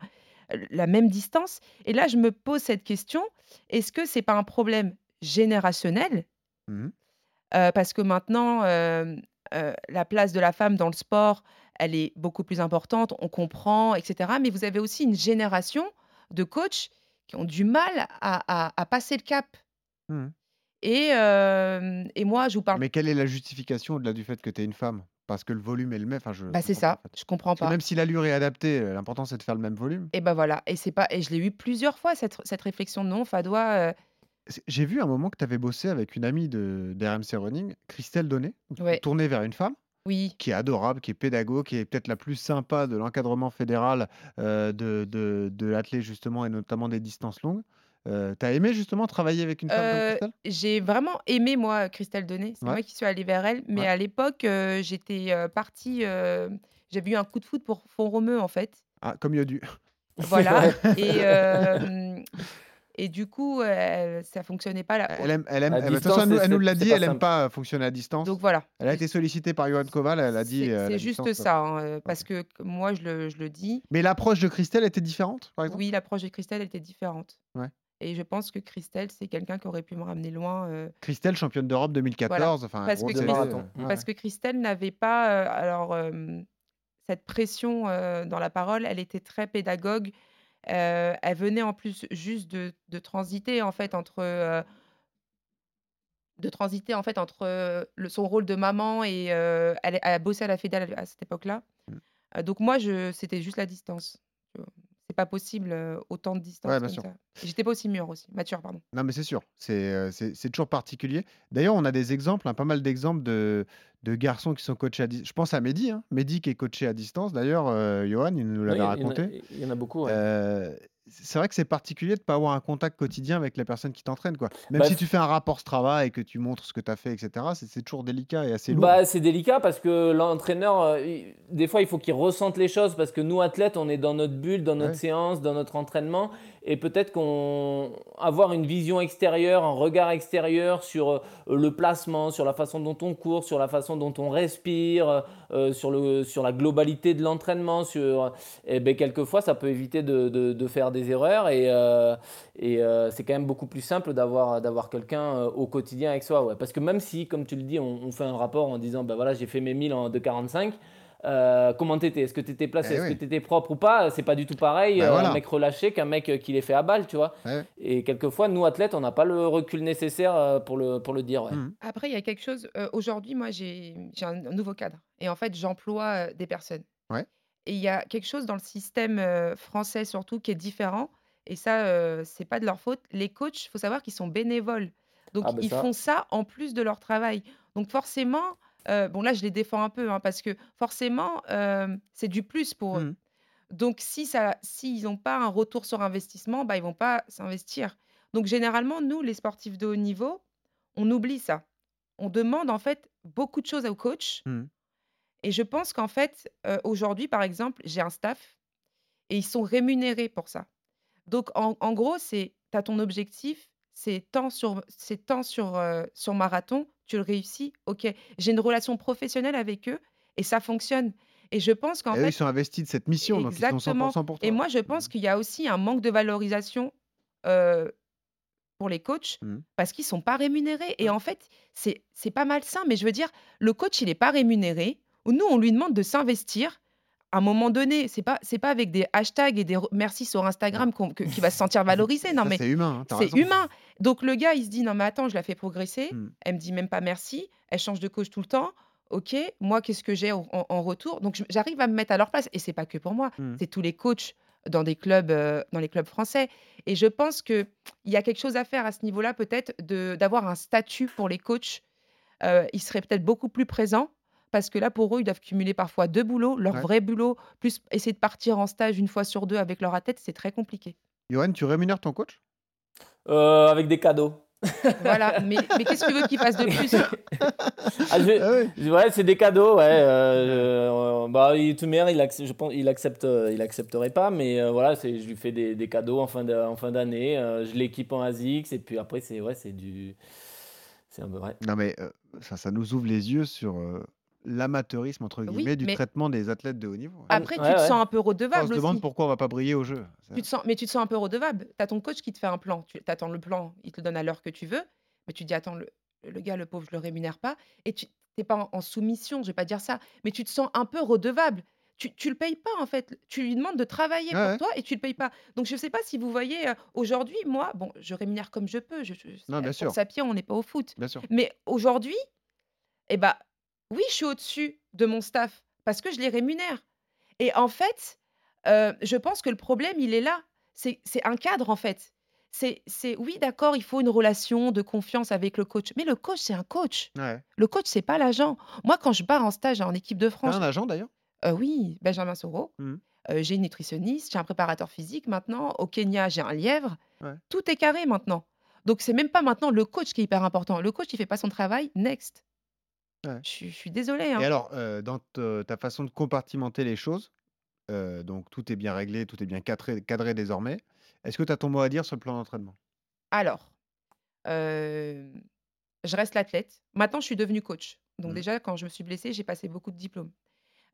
S7: la même distance. Et là, je me pose cette question, est-ce que c'est pas un problème générationnel? Euh, Parce que maintenant, euh, euh, la place de la femme dans le sport, elle est beaucoup plus importante, on comprend, etc. Mais vous avez aussi une génération de coachs qui ont du mal à, à- à passer le cap.
S3: Mhm.
S7: Et, et moi, je vous parle.
S3: Mais quelle est la justification au-delà du fait que tu es une femme? Parce que le volume est le même. Enfin, je
S7: Bah, c'est
S3: pas,
S7: ça,
S3: en fait.
S7: je comprends pas.
S3: même si l'allure est adaptée, euh, l'important c'est de faire le même volume.
S7: Et ben voilà, et c'est pas, et je l'ai eu plusieurs fois cette, cette réflexion. Non, Fadois, euh,
S3: J'ai vu un moment que tu avais bossé avec une amie de d'RMC Running, Christelle Donné,
S7: Ouais.
S3: tournée vers une femme
S7: oui,
S3: qui est adorable, qui est pédagogue, qui est peut-être la plus sympa de l'encadrement fédéral euh, de, de, de l'athlète justement et notamment des distances longues. Euh, T'as aimé justement travailler avec une femme comme
S7: Euh,
S3: Christelle?
S7: j'ai vraiment aimé moi Christelle Donné. C'est
S3: Ouais.
S7: moi qui suis allée vers elle, mais
S3: Ouais.
S7: à l'époque euh, j'étais euh, partie, euh, j'avais eu un coup de foot pour Font-Romeu en fait.
S3: Ah, comme Yodu.
S7: Voilà. et, euh, et du coup, euh, ça fonctionnait pas là.
S3: Elle aime, elle aime, elle-
S4: distance,
S3: façon, elle, nous- l'a dit, elle aime
S4: simple.
S3: pas fonctionner à distance.
S7: Donc voilà.
S3: Elle a été sollicitée par Johan Koval, elle a dit.
S7: C'est
S3: euh,
S7: juste
S3: distance,
S7: ça, hein, parce que que moi je le, je le dis.
S3: Mais l'approche de Christelle était différente, par exemple?
S7: Oui, l'approche de Christelle elle était différente.
S3: Ouais.
S7: Et je pense que Christelle, c'est quelqu'un qui aurait pu me ramener loin. euh,
S3: Christelle, championne d'Europe 2014. Enfin,
S7: Parce
S3: gros
S7: que Christ-
S4: marathon.
S3: euh,
S7: Parce que Christelle n'avait pas, euh, alors, euh, cette pression euh, dans la parole, elle était très pédagogue. Euh, elle venait en plus juste de, de transiter en fait entre euh, de transiter en fait entre euh, le, son rôle de maman et euh, elle, elle a bossé à la Fédéral à cette époque-là.
S3: Mm.
S7: Euh, donc moi, je, c'était juste la distance. Pas possible euh, autant de distance
S3: Ouais, bien
S7: comme
S3: sûr.
S7: ça. Et J'étais pas aussi mûre aussi, mature pardon.
S3: Non, mais c'est sûr, c'est euh, c'est c'est toujours particulier. D'ailleurs, on a des exemples, hein, pas mal d'exemples de, de garçons qui sont coachés à distance. Je pense à Mehdi, hein. Mehdi qui est coaché à distance. D'ailleurs, euh, Johan, il nous
S4: Oui,
S3: l'avait
S4: il y en a-
S3: raconté.
S4: Il y en a beaucoup. ouais.
S3: Euh, c'est vrai que c'est particulier de pas avoir un contact quotidien avec les personnes qui t'entraînent, quoi. Même
S4: Bah,
S3: si tu fais un rapport Strava et que tu montres ce que tu as fait, etc., c'est c'est toujours délicat et assez lourd.
S4: Bah, c'est délicat parce que l'entraîneur, euh, il- des fois, il faut qu'il ressente les choses parce que nous, athlètes, on est dans notre bulle, dans notre
S3: Ouais.
S4: séance, dans notre entraînement. Et peut-être qu'on avoir une vision extérieure, un regard extérieur sur euh, le placement, sur la façon dont on court, sur la façon dont on respire, euh, sur, le, sur la globalité de l'entraînement. Sur, et ben, quelquefois, ça peut éviter de, de- faire des erreurs. Et, euh, euh, c'est quand même beaucoup plus simple d'avoir d'avoir quelqu'un euh, au quotidien avec soi. Ouais. Parce que même si, comme tu le dis, on, on fait un rapport en disant bah voilà, j'ai fait mes 1000 en 2,45. Euh, comment t'étais? Est-ce que t'étais placé?
S3: Eh
S4: Est-ce
S3: oui.
S4: que t'étais propre ou pas? C'est pas du tout pareil
S3: Bah
S4: euh,
S3: voilà.
S4: un mec relâché qu'un mec euh, qui les fait à balle, tu vois.
S3: Ouais.
S4: Et quelquefois, nous athlètes, on n'a pas le recul nécessaire pour le, pour le dire. ouais.
S3: Mhm.
S7: Après, il y a quelque chose. euh, Aujourd'hui, moi, j'ai j'ai un, nouveau cadre. Et en fait, j'emploie euh, des personnes.
S3: Ouais.
S7: Et il y a quelque chose dans le système euh, français, surtout, qui est différent. Et ça, euh, c'est pas de leur faute. Les coachs, il faut savoir qu'ils sont bénévoles. Donc,
S4: Ah ben
S7: ils
S4: ça.
S7: font ça en plus de leur travail. Donc, forcément, euh, bon, là, je les défends un peu, hein, parce que forcément, euh, c'est du plus pour eux.
S3: Mhm.
S7: Donc, si ça, s'ils n'ont pas un retour sur investissement, bah, ils vont pas s'investir. Donc, généralement, nous, les sportifs de haut niveau, on oublie ça. On demande en fait beaucoup de choses au coach.
S3: Mhm.
S7: Et je pense qu'en fait, euh, aujourd'hui, par exemple, j'ai un staff et ils sont rémunérés pour ça. Donc, en, en gros, c'est, tu as ton objectif, c'est tant sur, c'est tant sur, euh, sur marathon, tu le réussis, ok. J'ai une relation professionnelle avec eux et ça fonctionne. Et je pense qu'en
S3: Et eux,
S7: fait,
S3: ils sont investis de cette mission, donc ils sont
S7: Exactement.
S3: 100% pour toi.
S7: et moi, je pense qu'il y a aussi un manque de valorisation euh, pour les coachs
S3: Mhm.
S7: parce qu'ils sont pas rémunérés. Et en fait, c'est c'est pas malsain, mais je veux dire, le coach, il n'est pas rémunéré. Nous, on lui demande de s'investir. À un moment donné, c'est pas c'est pas avec des hashtags et des merci sur Instagram qu'on- que- qu'il va se sentir valorisé. Non,
S3: Ça,
S7: mais
S3: c'est humain, hein,
S7: c'est humain. Donc le gars, il se dit non mais attends, je la fais progresser.
S3: Mm.
S7: Elle me dit même pas merci. Elle change de coach tout le temps. Ok, moi qu'est-ce que j'ai en, retour? Donc j'arrive à me mettre à leur place et c'est pas que pour moi,
S3: Mm.
S7: c'est tous les coachs dans des clubs, euh, dans les clubs français. Et je pense que il y a quelque chose à faire à ce niveau-là, peut-être de d'avoir un statut pour les coachs. Euh, ils seraient peut-être beaucoup plus présents. Parce que là, pour eux, ils doivent cumuler parfois deux boulots, leur
S3: Ouais.
S7: vrai boulot, plus essayer de partir en stage une fois sur deux avec leur athlète, c'est très compliqué.
S3: Johan, tu rémunères ton coach?
S4: Euh, avec des cadeaux.
S7: Voilà, mais, mais qu'est-ce que tu veux qu'ils fassent de plus?
S4: Ah, je-
S3: Ah ouais.
S4: je- ouais, c'est des cadeaux, ouais. euh, euh, bah, il, tout mère, il, accepte, je pense, il accepte, euh, il accepterait pas, mais euh, voilà, c'est, je lui fais des, des cadeaux en fin, de- en fin d'année. euh, je l'équipe en ASICS et puis après, c'est ouais, c'est du, c'est un peu vrai.
S3: Non, mais euh, ça, ça nous ouvre les yeux sur euh, l'amateurisme, entre
S7: Oui,
S3: guillemets, du
S7: mais-
S3: traitement des athlètes de haut niveau.
S7: Après,
S4: Ouais,
S7: tu te
S4: ouais.
S7: sens un peu
S3: on se
S7: redevable
S3: demande
S7: aussi.
S3: pourquoi on va pas briller au jeu.
S7: Tu te sens, mais tu te sens un peu redevable. Tu as ton coach qui te fait un plan. Tu attends le plan, il te le donne à l'heure que tu veux. Mais tu dis, attends, le, le gars, le pauvre, je le rémunère pas. Et tu n'es pas en, en soumission, je vais pas dire ça. Mais tu te sens un peu redevable. Tu, tu le payes pas, en fait. Tu lui demandes de travailler
S3: Ouais,
S7: pour
S3: ouais.
S7: toi et tu le payes pas. Donc, je sais pas si vous voyez, euh, aujourd'hui, moi, bon, je rémunère comme je peux. Je, je,
S3: Non, bien sûr.
S7: sa pied, on n'est pas au foot.
S3: Bien sûr.
S7: Mais aujourd'hui, eh ben, oui, je suis au-dessus de mon staff parce que je les rémunère. Et en fait, euh, je pense que le problème, il est là. C'est un cadre, en fait. C'est, oui, d'accord, il faut une relation de confiance avec le coach. Mais le coach, c'est un coach.
S3: Ouais.
S7: Le coach, c'est pas l'agent. Moi, quand je pars en stage en équipe de France,
S3: un agent d'ailleurs?
S7: euh, oui, Benjamin Soro.
S3: Mhm.
S7: Euh, j'ai une nutritionniste, j'ai un préparateur physique maintenant. Au Kenya, j'ai un lièvre.
S3: Ouais.
S7: Tout est carré maintenant. Donc, c'est même pas maintenant le coach qui est hyper important. Le coach, il fait pas son travail. Next.
S3: Ouais.
S7: Je, suis- je suis désolée. hein.
S3: Et alors, euh, dans te- ta façon de compartimenter les choses, euh, donc tout est bien réglé, tout est bien cadré, cadré désormais. Est-ce que tu as ton mot à dire sur le plan d'entraînement?
S7: Alors, euh, je reste l'athlète. Maintenant, je suis devenue coach. Donc
S3: Mhm.
S7: déjà, quand je me suis blessée, j'ai passé beaucoup de diplômes.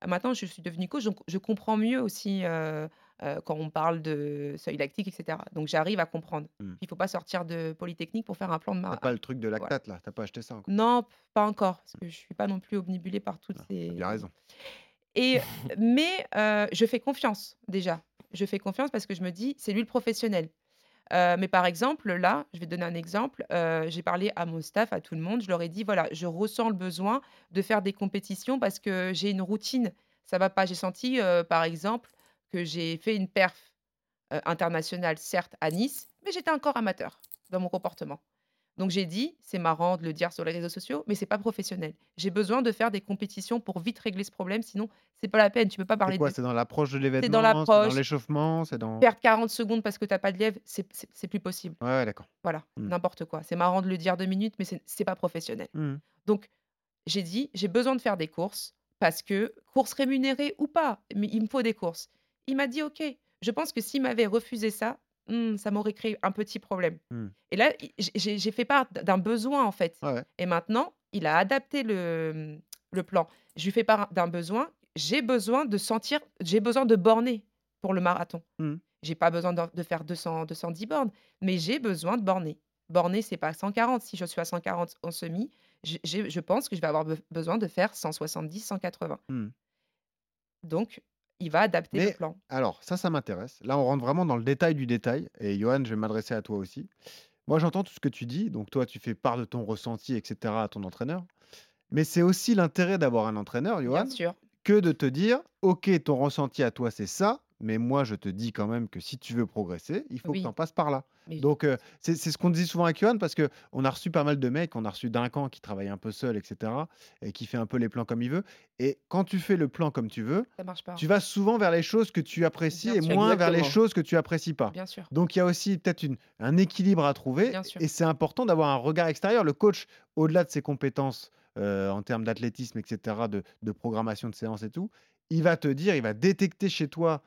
S7: Euh, Maintenant, je suis devenue coach, donc je comprends mieux aussi euh, euh, quand on parle de seuil lactique, etc. Donc j'arrive à comprendre.
S3: Mhm.
S7: Il ne faut pas sortir de Polytechnique pour faire un plan de
S3: T'as
S7: ma...
S3: pas le truc de
S7: voilà.
S3: lactate là, t'as pas acheté ça encore?
S7: Non, pas encore, parce que je suis pas non plus obnubilée par toutes
S3: Ah,
S7: ces...
S3: T'as bien raison.
S7: Et, mais euh, je fais confiance déjà. Je fais confiance parce que je me dis, c'est lui le professionnel. Euh, mais par exemple, là, je vais donner un exemple. euh, j'ai parlé à mon staff, à tout le monde. Je leur ai dit, voilà, je ressens le besoin de faire des compétitions parce que j'ai une routine. Ça va pas. J'ai senti, euh, par exemple, que j'ai fait une perf euh, internationale, certes, à Nice, mais j'étais encore amateur dans mon comportement. Donc j'ai dit, c'est marrant de le dire sur les réseaux sociaux, mais c'est pas professionnel. J'ai besoin de faire des compétitions pour vite régler ce problème, sinon c'est pas la peine. Tu peux pas
S3: C'est
S7: parler
S3: quoi?
S7: de
S3: C'est dans l'approche de
S7: c'est
S3: l'événement? C'est dans
S7: l'approche.
S3: l'échauffement? C'est dans
S7: Perdre 40 secondes parce que t'as pas de lièvre, c'est c'est c'est plus possible.
S3: Ouais, ouais, d'accord.
S7: Voilà,
S3: Mmh.
S7: n'importe quoi. C'est marrant de le dire 2 minutes, mais c'est c'est pas professionnel.
S3: Mmh.
S7: Donc j'ai dit, j'ai besoin de faire des courses parce que courses rémunérées ou pas, mais il me faut des courses. Il m'a dit OK. Je pense que s'il m'avait refusé ça, mmh, ça m'aurait créé un petit problème.
S3: Mmh.
S7: Et là, j'ai fait part d'un besoin en fait.
S3: Ouais.
S7: Et maintenant, il a adapté le, mmh, le plan. Je lui fais part d'un besoin. J'ai besoin de sentir, j'ai besoin de borner pour le marathon.
S3: Mmh.
S7: J'ai pas besoin de de faire 200 210 bornes, mais j'ai besoin de borner. Borner, c'est pas 140. Si je suis à 140 en semi, je pense que je vais avoir be besoin de faire 170-180.
S3: Mmh.
S7: Donc, il va adapter le plan.
S3: alors, ça, ça m'intéresse. Là, on rentre vraiment dans le détail du détail. Et Johan, je vais m'adresser à toi aussi. Moi, j'entends tout ce que tu dis. Donc, toi, tu fais part de ton ressenti, etc., à ton entraîneur. Mais c'est aussi l'intérêt d'avoir un entraîneur, Johan, que de te dire, OK, ton ressenti à toi, c'est ça. Mais moi, je te dis quand même que si tu veux progresser, il faut que tu en passes par là.
S7: Mais
S3: Donc, euh, c'est ce qu'on dit souvent avec Johan parce qu'on a reçu pas mal de mecs. On a reçu Duncan qui travaille un peu seul, etc. Et qui fait un peu les plans comme il veut. Et quand tu fais le plan comme tu veux,
S7: ça marche pas.
S3: tu vas souvent vers les choses que tu apprécies
S7: Bien
S3: et
S7: sûr.
S3: moins vers les choses que tu apprécies pas.
S7: Bien sûr.
S3: Donc il y a aussi peut-être un équilibre à trouver
S7: Bien sûr.
S3: et c'est important d'avoir un regard extérieur. Le coach, au-delà de ses compétences euh, en termes d'athlétisme, etc., de, de programmation de séance et tout, il va te dire, il va détecter chez toi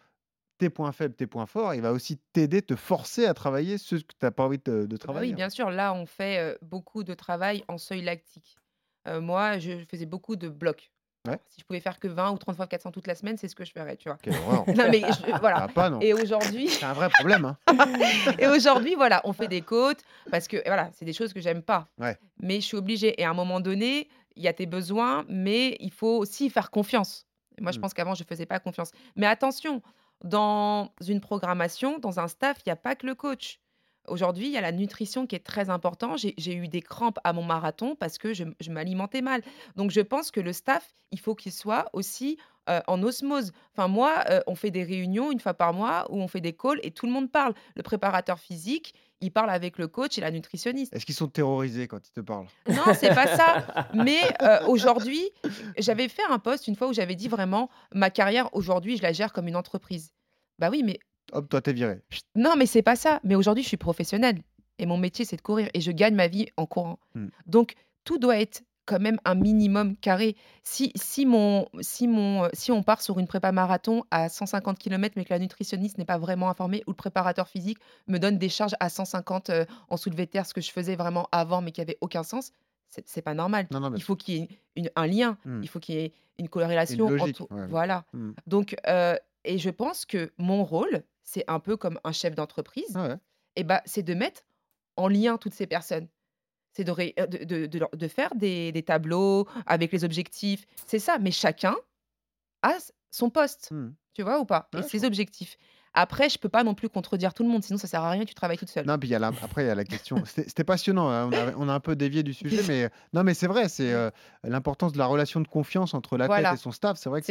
S3: tes points faibles, tes points forts. Il va aussi t'aider, te forcer à travailler ce que tu n'as pas envie de, de
S7: Bah
S3: travailler.
S7: oui, bien sûr. Là, on fait beaucoup de travail en seuil lactique. Euh, moi, je faisais beaucoup de blocs.
S3: Ouais.
S7: Si je pouvais faire que 20 ou 30 fois 400 toute la semaine, c'est ce que je ferais, tu vois.
S3: Quelle horreur.
S7: Non, mais je- voilà.
S3: pas, non
S7: Et aujourd'hui,
S3: C'est un vrai problème. hein.
S7: et aujourd'hui, voilà, on fait des côtes parce que voilà, c'est des choses que j'aime pas.
S3: Ouais.
S7: Mais je suis obligée. Et à un moment donné, il y a tes besoins, mais il faut aussi faire confiance. Moi, je
S3: Mm.
S7: pense qu'avant, je faisais pas confiance. Mais attention, dans une programmation, dans un staff, il n'y a pas que le coach. Aujourd'hui, il y a la nutrition qui est très important. J'ai eu des crampes à mon marathon parce que je, je m'alimentais mal. Donc, je pense que le staff, il faut qu'il soit aussi euh, en osmose. Enfin, moi, euh, on fait des réunions une fois par mois où on fait des calls et tout le monde parle. Le préparateur physique, il parle avec le coach et la nutritionniste.
S3: Est-ce qu'ils sont terrorisés quand ils te parlent?
S7: Non, c'est pas ça. Mais euh, aujourd'hui, j'avais fait un post une fois où j'avais dit vraiment ma carrière aujourd'hui, je la gère comme une entreprise. Bah oui, mais
S3: Hop, toi, t'es viré.
S7: non, mais c'est pas ça. Mais aujourd'hui, je suis professionnelle et mon métier, c'est de courir et je gagne ma vie en courant.
S3: Mm.
S7: Donc, tout doit être quand même un minimum carré. Si, si, mon, si, mon, euh, si on part sur une prépa marathon à 150 km, mais que la nutritionniste n'est pas vraiment informée ou le préparateur physique me donne des charges à 150 euh, en soulevé de terre, ce que je faisais vraiment avant, mais qui avait aucun sens, c'est pas normal.
S3: Non, non, mais
S7: Il faut qu'il y ait une- un lien,
S3: Mm.
S7: il faut qu'il y ait une corrélation
S3: logique,
S7: entre.
S3: ouais.
S7: Voilà.
S3: Mm.
S7: Donc, euh, et je pense que mon rôle, c'est un peu comme un chef d'entreprise,
S3: ouais.
S7: et bah, c'est de mettre en lien toutes ces personnes. C'est de, ré- euh, de, de- de leur- de faire des, des tableaux avec les objectifs. C'est ça, mais chacun a son poste,
S3: Mm.
S7: tu vois ou pas?
S3: Ouais,
S7: Et ses objectifs. Après, je peux pas non plus contredire tout le monde, sinon ça sert à rien, tu travailles toute seule.
S3: Non, puis il y a la- après, il y a la question. C'était passionnant. hein, On a, on a un peu dévié du sujet, mais non, mais c'est vrai, c'est euh, l'importance de la relation de confiance entre l'athlète
S7: Voilà.
S3: et son staff. C'est vrai que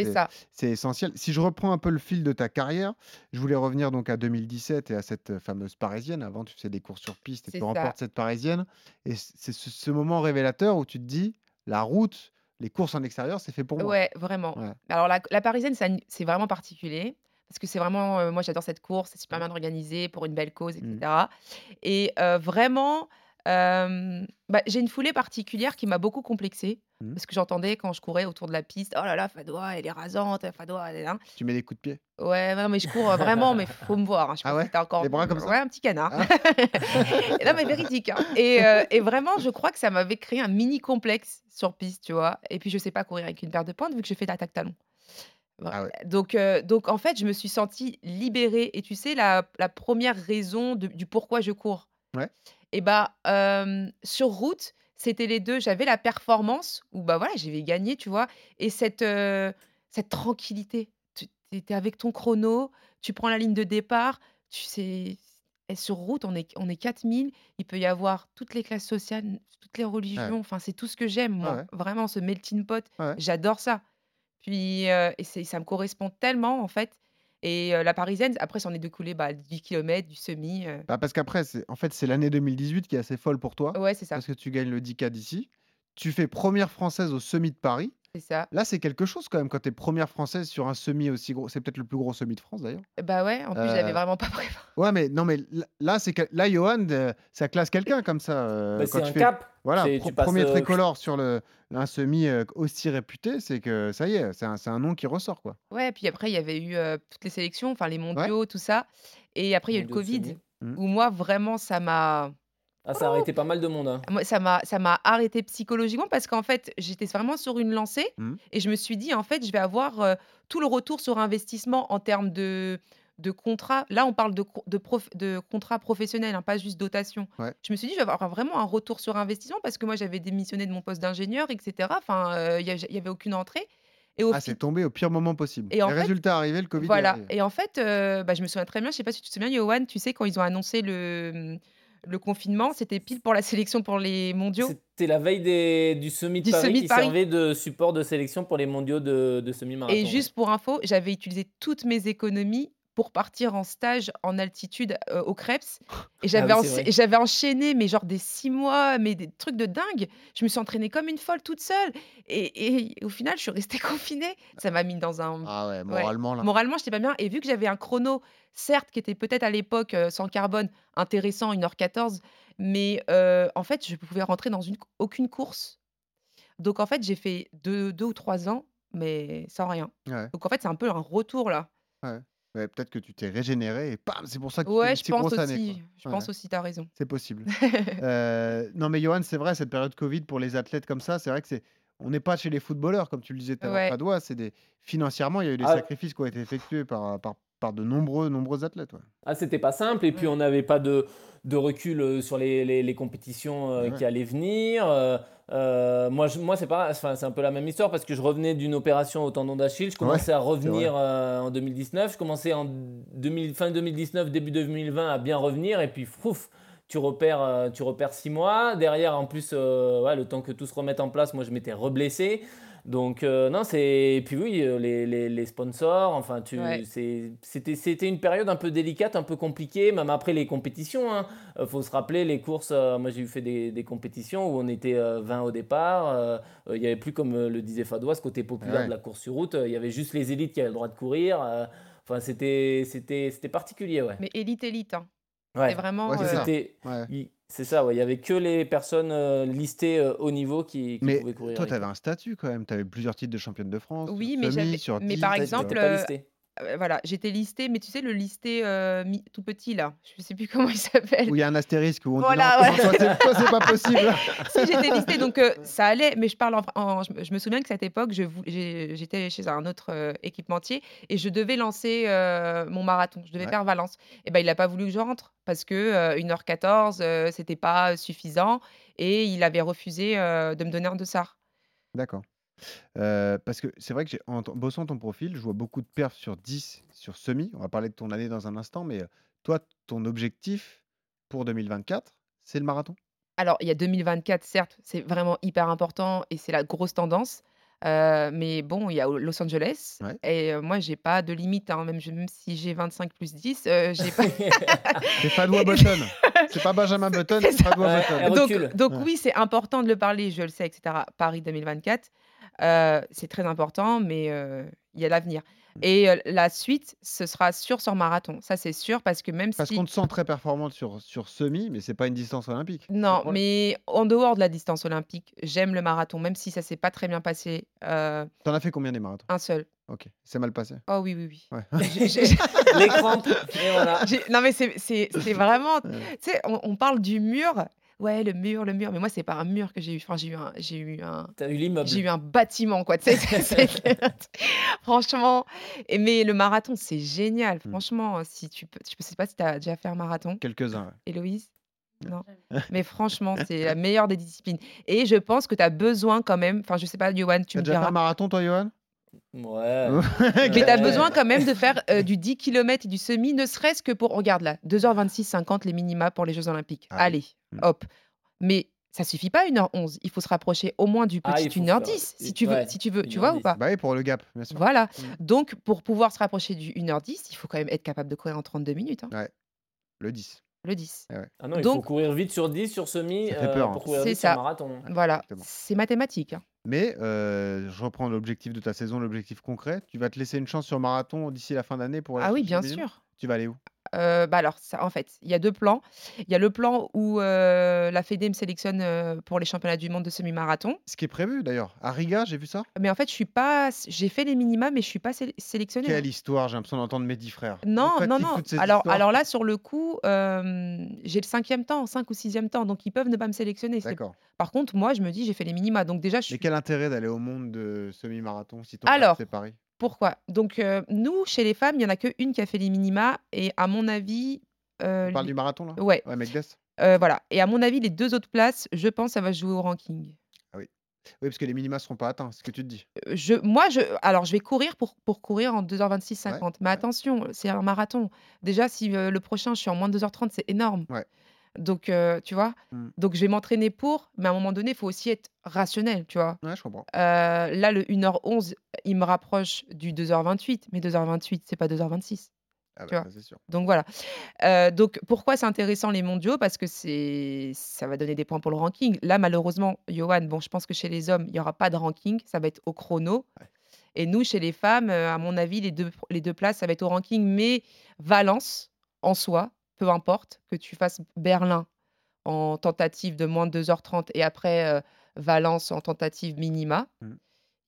S7: C'est
S3: essentiel. Si je reprends un peu le fil de ta carrière, je voulais revenir donc à 2017 et à cette euh, fameuse parisienne. Avant, tu faisais des courses sur piste et tu
S7: ça.
S3: remportes cette parisienne. Et c'est ce, ce moment révélateur où tu te dis, la route, les courses en extérieur, c'est fait pour moi.
S7: Ouais, vraiment.
S3: Ouais.
S7: Alors la, la parisienne, c'est vraiment particulier. Parce que c'est vraiment, euh, moi j'adore cette course, c'est super bien organisé pour une belle cause, etc. Et euh, vraiment, euh, bah, j'ai une foulée particulière qui m'a beaucoup complexée.
S3: Mhm.
S7: Parce que j'entendais quand je courais autour de la piste, oh là là, Fadoua, elle est rasante, Fadoua, elle est là.
S3: Tu mets des coups de pied?
S7: Ouais, non, mais je cours vraiment, mais faut me voir. hein, Je
S3: Ah ouais?
S7: que encore.
S3: Les bras comme ça?
S7: Ouais, un petit canard.
S3: Ah.
S7: non, mais véridique. hein. Et, et vraiment, je crois que ça m'avait créé un mini complexe sur piste, tu vois. Et puis, je sais pas courir avec une paire de pointes vu que je fais d'attaque talon.
S3: Ah ouais.
S7: Donc, euh, donc, en fait, je me suis sentie libérée. Et tu sais, la, la première raison de- du pourquoi je cours,
S3: Ouais.
S7: et bah, euh, sur route, c'était les deux. J'avais la performance où, bah voilà, j'avais gagné, tu vois, et cette, euh, cette tranquillité. Tu étais avec ton chrono, tu prends la ligne de départ, tu sais. Et sur route, on est, on est 4000, il peut y avoir toutes les classes sociales, toutes les religions, enfin, c'est tout ce que j'aime, moi.
S3: ouais.
S7: Vraiment, ce melting pot,
S3: Ouais.
S7: j'adore ça. Puis, euh, et c'est- ça me correspond tellement, en fait. Et euh, la parisienne, après, c'en est découlé bah, 10 km, du semi. euh.
S3: Bah, parce qu'après, c'est- en fait, c'est l'année 2018 qui est assez folle pour toi.
S7: Ouais, c'est ça.
S3: Parce que tu gagnes le 10K d'ici. Tu fais première française au semi de Paris.
S7: C'est ça.
S3: Là, c'est quelque chose quand même quand tu es première française sur un semi aussi gros. C'est peut-être le plus gros semi de France d'ailleurs.
S7: Bah ouais, en plus, je l'avais vraiment pas préparé.
S3: Ouais, mais non, mais l- là, c'est que- là, Johan, ça classe quelqu'un comme ça. euh,
S4: Bah,
S3: quand
S4: c'est
S3: tu
S4: un
S3: fais-
S4: cap.
S3: Voilà,
S4: passes,
S3: premier
S4: euh,
S3: tricolore sur le, un semi euh, aussi réputé, c'est que ça y est, c'est un, un nom qui ressort quoi.
S7: Ouais, puis après, il y avait eu euh, toutes les sélections, enfin les mondiaux, tout ça. Et après, il y a eu le Covid,
S4: semi.
S3: Mm.
S7: où moi, vraiment, ça m'a.
S4: Ah, ça a arrêté pas mal de monde. hein.
S7: Moi, ça m'a, ça m'a arrêté psychologiquement parce qu'en fait, j'étais vraiment sur une lancée
S3: Mhm.
S7: et je me suis dit, en fait, je vais avoir euh, tout le retour sur investissement en termes de, de contrat. Là, on parle de, de, prof- de contrat professionnel, hein, pas juste dotation.
S3: Ouais.
S7: Je me suis dit, je vais avoir vraiment un retour sur investissement parce que moi, j'avais démissionné de mon poste d'ingénieur, etc. Enfin, euh, il n'y avait aucune entrée. Et au
S3: Ah,
S7: fi-
S3: c'est tombé au pire moment possible.
S7: Et en
S3: Les
S7: fait-
S3: résultats arrivaient, le Covid. est
S7: voilà.
S3: arrivé.
S7: Et en fait, euh, bah, je me souviens très bien, je sais pas si tu te souviens, Johan, tu sais, quand ils ont annoncé le, le confinement, c'était pile pour la sélection pour les mondiaux.
S4: C'était la veille des- du semi de
S7: Du
S4: Paris
S7: semi de
S4: qui
S7: Paris.
S4: servait de support de sélection pour les mondiaux de, de semi-marathon.
S7: Et juste pour info, j'avais utilisé toutes mes économies pour partir en stage en altitude euh, au Krebs. Et j'avais
S4: Ah oui,
S7: et j'avais enchaîné, mais genre des six mois, mais des trucs de dingue. Je me suis entraînée comme une folle toute seule. Et, et au final, je suis restée confinée. Ça m'a mis dans un.
S3: Ah ouais, moralement là.
S7: Moralement, j'étais pas bien. Et vu que j'avais un chrono, certes, qui était peut-être à l'époque euh, sans carbone, intéressant, 1h14, mais euh, en fait, je pouvais rentrer dans une, aucune course. Donc en fait, j'ai fait deux, deux ou trois ans, mais sans rien.
S3: Ouais.
S7: Donc en fait, c'est un peu un retour là.
S3: Ouais, Peut-être que tu t'es régénéré et bam, c'est pour ça que tu
S7: Ouais,
S3: une
S7: je pense
S3: année,
S7: aussi. Je
S3: Ouais.
S7: pense aussi, t'as raison.
S3: C'est possible. Euh, non, mais Johan, c'est vrai, cette période Covid pour les athlètes comme ça, c'est vrai que c'est. On n'est pas chez les footballeurs, comme tu le disais tout à l'heure,
S7: Ouais.
S3: C'est des. Financièrement, il y a eu des
S4: Ah.
S3: sacrifices qui ont été effectués par, par, par de nombreux, nombreux athlètes. ouais.
S4: Ah, c'était pas simple. Et puis, on n'avait pas de, de recul euh, sur les, les- les compétitions euh,
S3: Ouais.
S4: qui allaient venir. Euh, euh, moi, je- moi c'est pas, enfin, c'est un peu la même histoire parce que je revenais d'une opération au tendon d'Achille. Je commençais à revenir euh, en 2019. Je commençais en 2000 fin 2019, début 2020 à bien revenir. Et puis, fouf, tu repères, tu repères six mois. Derrière, en plus, euh, ouais, le temps que tout se remette en place, moi, je m'étais reblessé. Donc, euh, non, c'est. Et puis, oui, euh, les, les- les sponsors, enfin, tu...
S7: Ouais.
S4: c'était, c'était une période un peu délicate, un peu compliquée, même après les compétitions. Il faut se rappeler, les courses, euh, moi, j'ai eu fait des, des compétitions où on était euh, 20 au départ. euh, euh, Il n'y avait plus, comme euh, le disait Fadois, ce côté populaire
S3: Ouais.
S4: de la course sur route. euh, Il y avait juste les élites qui avaient le droit de courir. euh, Enfin, c'était, c'était, c'était particulier, ouais.
S7: Mais élite, élite. Hein.
S4: Ouais.
S7: Vraiment. Euh.
S4: C'était,
S3: Ouais.
S4: C'est ça, ouais. Il y avait que les personnes euh, listées euh, haut niveau qui, qui
S3: Mais
S4: pouvaient courir.
S3: toi,
S4: avec
S3: tu avais un statut quand même. Tu avais plusieurs titres de championne de France.
S7: Oui, mais
S3: semi,
S7: j'avais-
S3: sur
S7: mais
S3: 10.
S7: par exemple,
S4: pas
S7: euh,
S4: listé.
S7: Euh, voilà, j'étais listée, mais tu sais, le listé euh, mi- tout petit là, je sais plus comment il s'appelle.
S3: Où il y a un astérisque où on
S7: Voilà,
S3: dit non, toi, c'est- toi, c'est pas possible.
S7: si j'étais listée, donc euh, ça allait, mais je parle en, en- je, me- je me souviens que cette époque, je vou- j'ai- j'étais chez un autre équipementier et je devais lancer mon marathon, je devais
S3: Ouais.
S7: faire Valence. Et ben il n'a pas voulu que je rentre parce que euh, 1h14, euh, c'était pas suffisant et il avait refusé de me donner un dossard.
S3: D'accord. Euh, parce que c'est vrai que j'ai, en t- bossant ton profil, je vois beaucoup de perfs sur 10, sur semi. On va parler de ton année dans un instant, mais euh, toi, ton objectif pour 2024, c'est le marathon?
S7: Alors, il y a 2024, certes, c'est vraiment hyper important et c'est la grosse tendance. Euh, mais bon, il y a Los Angeles
S3: Ouais.
S7: et euh, moi, j'ai pas de limite. hein, même, je- même si j'ai 25 plus 10, euh, j'ai pas.
S3: C'est Fadois Button. c'est pas Benjamin Button,
S7: C'est
S3: c'est
S7: ça.
S3: Fadois
S4: Ouais,
S3: Button.
S4: elle
S7: donc,
S4: recule.
S7: donc
S3: Ouais.
S7: oui, c'est important de le parler, je le sais, etc. Paris 2024, euh, c'est très important, mais euh, il y a l'avenir.
S3: Mmh.
S7: Et euh, la suite, ce sera sûr sur marathon. Ça, c'est sûr, parce que même
S3: Parce
S7: si...
S3: qu'on te sent très performante sur, sur semi, mais c'est pas une distance olympique.
S7: Non, mais en dehors de la distance olympique, j'aime le marathon, même si ça s'est pas très bien passé. euh,
S3: T'en as fait combien des marathons?
S7: Un seul.
S3: Ok, c'est mal passé.
S7: Oh oui, oui, oui.
S3: Ouais.
S4: Voilà.
S7: j'ai- non, mais c'est c'est- c'est vraiment.
S3: Ouais.
S7: Tu sais, on, on parle du mur. Ouais, le mur, le mur. Mais moi, c'est pas un mur que j'ai eu. Enfin, j'ai eu un. J'ai eu un.
S4: T'as eu l'immeuble.
S7: J'ai eu un bâtiment, quoi. tu sais, Franchement. Et, mais le marathon, c'est génial.
S3: Mm.
S7: Franchement, si tu peux. Je sais pas si tu as déjà fait un marathon,
S3: Quelques-uns.
S7: Héloïse? Non. Mais franchement, c'est la meilleure des disciplines. Et je pense que tu as besoin quand même. Enfin, je sais pas, Johan, tu
S3: T'as
S7: me
S3: déjà fait
S7: diras.
S3: un marathon, toi, Johan
S4: Ouais.
S7: Mais tu as
S4: Ouais.
S7: besoin quand même de faire euh, du 10 km et du semi, ne serait-ce que pour, regarde là, 2h26, 50 les minima pour les Jeux Olympiques.
S3: Ah.
S7: Allez,
S3: Mm.
S7: hop. Mais ça suffit pas 1h11. Il faut se rapprocher au moins du
S4: Ah,
S7: petit
S4: faut
S7: 1h10
S4: faire-
S7: si tu veux,
S4: ouais,
S7: si tu veux, tu vois ou
S4: 1h10.
S7: pas?
S3: Bah oui, pour le gap, bien sûr.
S7: Voilà.
S3: Mm.
S7: Donc, pour pouvoir se rapprocher du 1h10, il faut quand même être capable de courir en 32 minutes, hein,
S3: Le 10.
S7: le 10.
S4: Ah non, il faut
S7: Donc-
S4: courir vite sur 10, sur semi,
S3: Ça fait
S4: euh,
S3: peur, hein.
S4: pour courir
S7: C'est
S4: vite sur
S7: ça.
S4: marathon.
S7: Voilà, c'est mathématique. hein.
S3: Mais euh, je reprends l'objectif de ta saison, l'objectif concret. Tu vas te laisser une chance sur marathon d'ici la fin d'année pour
S7: Ah oui, bien sûr.
S3: Tu vas aller où?
S7: Euh, bah alors, ça, en fait, il y a deux plans. Il y a le plan où euh, la Fédé me sélectionne euh, pour les championnats du monde de semi-marathon.
S3: Ce qui est prévu d'ailleurs. À Riga, j'ai vu ça?
S7: Mais en fait, je suis pas. J'ai fait les minima, mais je suis pas sé- sélectionnée.
S3: Quelle histoire, j'ai l'impression d'entendre mes dix frères.
S7: Non,
S3: On
S7: non, non. Alors, alors là, sur le coup, j'ai le cinquième temps, cinq ou sixième temps, donc ils peuvent ne pas me sélectionner.
S3: D'accord.
S7: Par contre, moi, je me dis, j'ai fait les minima, donc déjà, je
S3: Mais
S7: suis.
S3: quel intérêt d'aller au monde de semi-marathon si ton
S7: Alors,
S3: c'est Paris
S7: Pourquoi? Donc, euh, nous, chez les femmes, il y en a qu'une qui a fait les minima, et à mon avis, euh,
S3: On parle du marathon là?
S7: Ouais,
S3: Ouais, Megdes
S7: euh, voilà. Et à mon avis, les deux autres places, je pense, ça va jouer au ranking.
S3: Oui, parce que les minima seront pas atteints, c'est ce que tu te dis.
S7: Euh, Je, moi, je, alors, je vais courir pour, pour courir en 2h26, 50. Mais
S3: ouais.
S7: attention, c'est un marathon. Déjà, si euh, le prochain, je suis en moins de 2h30, c'est énorme.
S3: Ouais.
S7: Donc, euh, tu vois,
S3: Mm.
S7: donc je vais m'entraîner pour, mais à un moment donné, il faut aussi être rationnel, tu vois?
S3: Ouais, je comprends.
S7: Euh, là, le 1h11, il me rapproche du 2h28, mais 2h28, c'est pas 2h26.
S3: Ah bah, ça, c'est sûr.
S7: Donc voilà. Euh, donc pourquoi c'est intéressant les mondiaux Parce que c'est ça va donner des points pour le ranking. Là, malheureusement, Johan, bon, je pense que chez les hommes, il n'y aura pas de ranking, ça va être au chrono.
S3: Ouais.
S7: Et nous, chez les femmes, à mon avis, les deux, les deux places, ça va être au ranking. Mais Valence, en soi, peu importe, que tu fasses Berlin en tentative de moins de 2h30 et après euh, Valence en tentative minima,
S3: Mm.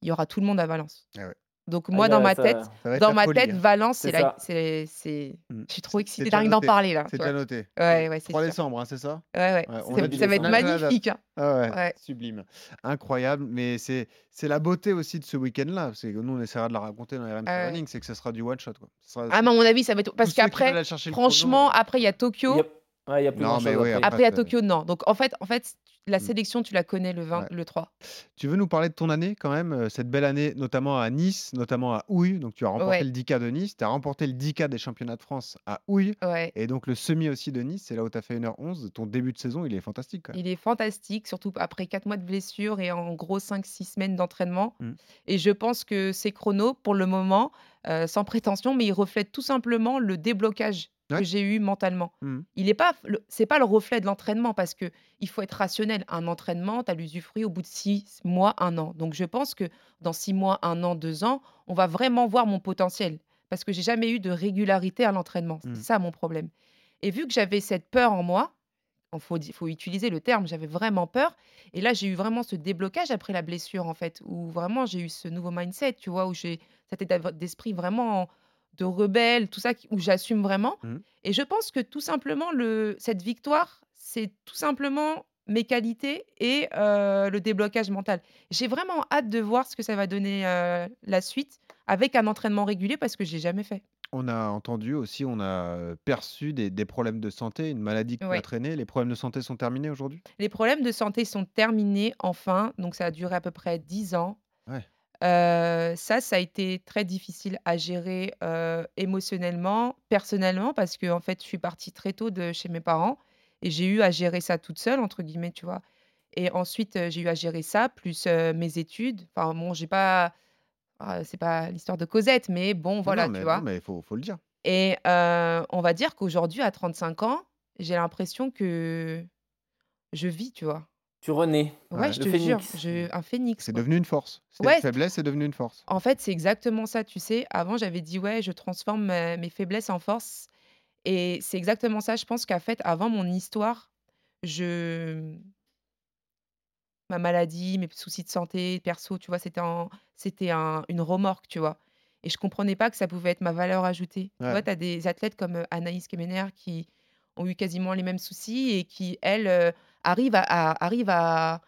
S7: il y aura tout le monde à Valence.
S3: Ah ouais.
S7: Donc
S4: Ah,
S7: moi, dans ma
S4: ça-
S7: tête,
S3: Ça
S7: dans ma
S3: folie,
S7: tête,
S3: hein.
S7: Valence,
S4: C'est
S7: c'est la,
S4: ça.
S7: c'est, c'est,
S3: Mm.
S7: je suis trop excitée d'en
S3: noté.
S7: parler là.
S3: C'est déjà noté.
S7: Ouais, ouais, c'est
S3: 3
S7: sûr.
S3: décembre, hein, c'est ça
S7: Ouais, ouais.
S3: Ouais,
S7: ça va être magnifique. hein.
S3: Ah ouais,
S7: Ouais.
S3: sublime. Incroyable, mais c'est c'est la beauté aussi de ce week-end-là. C'est que nous, on essaiera de la raconter dans les RMC
S7: Ah ouais.
S3: Running, c'est que ce sera du. Quoi. Ce sera-
S7: Ah, mais à mon avis, ça va être. Parce qu'après, franchement,
S3: euh,
S7: après, il y a Tokyo.
S4: Il y a- ouais, il y a plus
S3: Non,
S4: grand-chose
S3: mais ouais,
S4: après.
S3: C'est-
S7: Tokyo, non. Donc, en fait, en fait la
S3: Mm.
S7: sélection, tu la connais le 20,
S3: Ouais.
S7: le 3.
S3: Tu veux nous parler de ton année quand même, euh, cette belle année, notamment à Nice, notamment à Houille. Donc tu as remporté
S7: Ouais.
S3: le 10K de Nice, tu as remporté le 10K des championnats de France à Houille,
S7: Ouais.
S3: et donc le semi aussi de Nice, c'est là où tu as fait 1h11. Ton début de saison, il est fantastique. Quand même.
S7: Il est fantastique, surtout après 4 mois de blessure et en gros 5-6 semaines d'entraînement.
S3: Mm.
S7: Et je pense que ces chronos, pour le moment, euh, sans prétention, mais ils reflètent tout simplement le déblocage
S3: Ouais.
S7: que j'ai eu mentalement.
S3: Mhm.
S7: Il est pas, le- c'est pas le reflet de l'entraînement parce que il faut être rationnel. Un entraînement, tu as l'usufruit au bout de 6 mois, un an. Donc je pense que dans 6 mois, un an, deux ans, on va vraiment voir mon potentiel parce que j'ai jamais eu de régularité à l'entraînement. C'est ça mon problème. Et vu que j'avais cette peur en moi, il faut, faut utiliser le terme, j'avais vraiment peur. Et là, j'ai eu vraiment ce déblocage après la blessure, en fait, où vraiment j'ai eu ce nouveau mindset, tu vois, où j'ai cet état d'esprit vraiment de rebelle, tout ça, où j'assume vraiment.
S3: Mhm.
S7: Et je pense que tout simplement, le, cette victoire, c'est tout simplement mes qualités et euh, le déblocage mental. J'ai vraiment hâte de voir ce que ça va donner euh, la suite avec un entraînement régulier parce que j'ai jamais fait.
S3: On a entendu aussi, on a perçu des, des problèmes de santé, une maladie qui
S7: Ouais.
S3: a traîné. Les problèmes de santé sont terminés aujourd'hui?
S7: Les problèmes de santé sont terminés enfin, donc ça a duré à peu près 10 ans.
S3: Ouais.
S7: Euh, ça, ça a été très difficile à gérer euh, émotionnellement, personnellement, parce que en fait, je suis partie très tôt de chez mes parents et j'ai eu à gérer ça toute seule, entre guillemets, tu vois. Et ensuite, euh, j'ai eu à gérer ça, plus mes études. Enfin, bon, j'ai pas. ah, c'est pas l'histoire de Cosette, mais bon,
S3: Non,
S7: voilà,
S3: non, mais,
S7: tu vois.
S3: non, mais il faut, faut le dire.
S7: Et on va dire qu'aujourd'hui, à 35 ans, j'ai l'impression que je vis, tu vois.
S4: Tu renais.
S7: Ouais,
S3: Ouais.
S7: je
S4: Le
S7: te jure, je, un phénix.
S3: C'est devenu une force. C'était
S7: Ouais,
S3: une faiblesse, c'est devenu une force.
S7: En fait, c'est exactement ça, tu sais. Avant, j'avais dit, ouais, je transforme ma- mes faiblesses en force. Et c'est exactement ça. Je pense qu'en fait, avant mon histoire, je... ma maladie, mes soucis de santé, perso, tu vois, c'était un... c'était un- une remorque, tu vois. Et je comprenais pas que ça pouvait être ma valeur ajoutée. Tu
S3: Ouais.
S7: vois, tu as des athlètes comme euh, Anaïs Kemener qui ont eu quasiment les mêmes soucis et qui, elle, euh, arrive à, à- arrive à,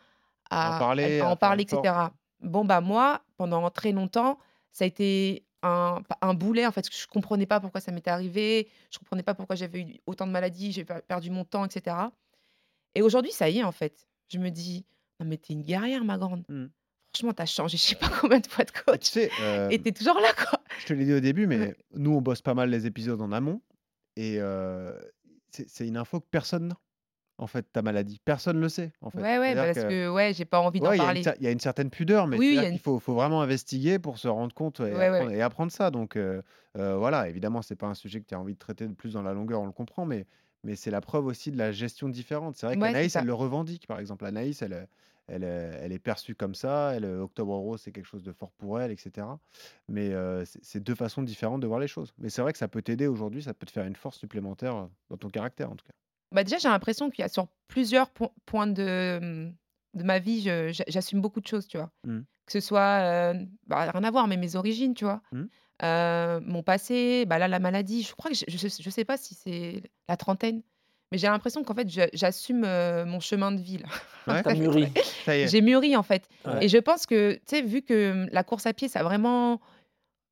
S3: À en parler,
S7: à en etc. Bon, bah moi, pendant très longtemps, ça a été un, un boulet, en fait, je comprenais pas pourquoi ça m'était arrivé, je comprenais pas pourquoi j'avais eu autant de maladies, j'ai per- perdu mon temps, etc. Et aujourd'hui, ça y est, en fait. Je me dis, non, mais t'es une guerrière, ma grande.
S3: Mm.
S7: Franchement, t'as changé, je sais pas combien de fois de
S3: tu
S7: coach.
S3: sais, euh,
S7: Et t'es toujours là, quoi.
S3: je te l'ai dit au début, mais
S7: Ouais.
S3: nous, on bosse pas mal les épisodes en amont. Et euh, c'est c'est une info que personne n'a. En fait, ta maladie Personne ne le sait, en fait.
S7: Ouais, ouais,
S3: C'est-à-dire
S7: parce
S3: que-
S7: que ouais, j'ai pas envie d'en
S3: Ouais, il y a une
S7: parler.
S3: il y, a une certaine pudeur, mais
S7: Oui, oui, il une-
S3: faut, faut vraiment investiguer pour se rendre compte et,
S7: Ouais,
S3: apprendre, et apprendre ça. Donc euh, euh, voilà, évidemment, c'est pas un sujet que tu as envie de traiter de plus dans la longueur, on le comprend, mais, mais c'est la preuve aussi de la gestion différente. C'est vrai qu'Anaïs, elle le revendique, par exemple. Anaïs, elle, elle, euh, elle est perçue comme ça. Elle, Octobre Rose, c'est quelque chose de fort pour elle, etc. Mais euh, c'est deux façons différentes de voir les choses. Mais c'est vrai que ça peut t'aider aujourd'hui, ça peut te faire une force supplémentaire dans ton caractère, en tout cas.
S7: Bah, déjà, j'ai l'impression qu'il y a sur plusieurs po- points de, mmh, de ma vie, je- j'a- j'assume beaucoup de choses, tu vois.
S3: Mm.
S7: Que ce soit, euh, bah, rien à voir, mais mes origines, tu vois.
S3: Mm.
S7: Euh, mon passé, bah là, la maladie, je crois que je, je, je sais pas si c'est la trentaine, mais j'ai l'impression qu'en fait, je- j'assume euh, mon chemin de vie. là.
S3: Ouais,
S4: T'as mûri.
S3: ça y est.
S7: J'ai mûri, en fait.
S4: Ouais.
S7: Et je pense que, tu sais, vu que mmh, la course à pied, ça a vraiment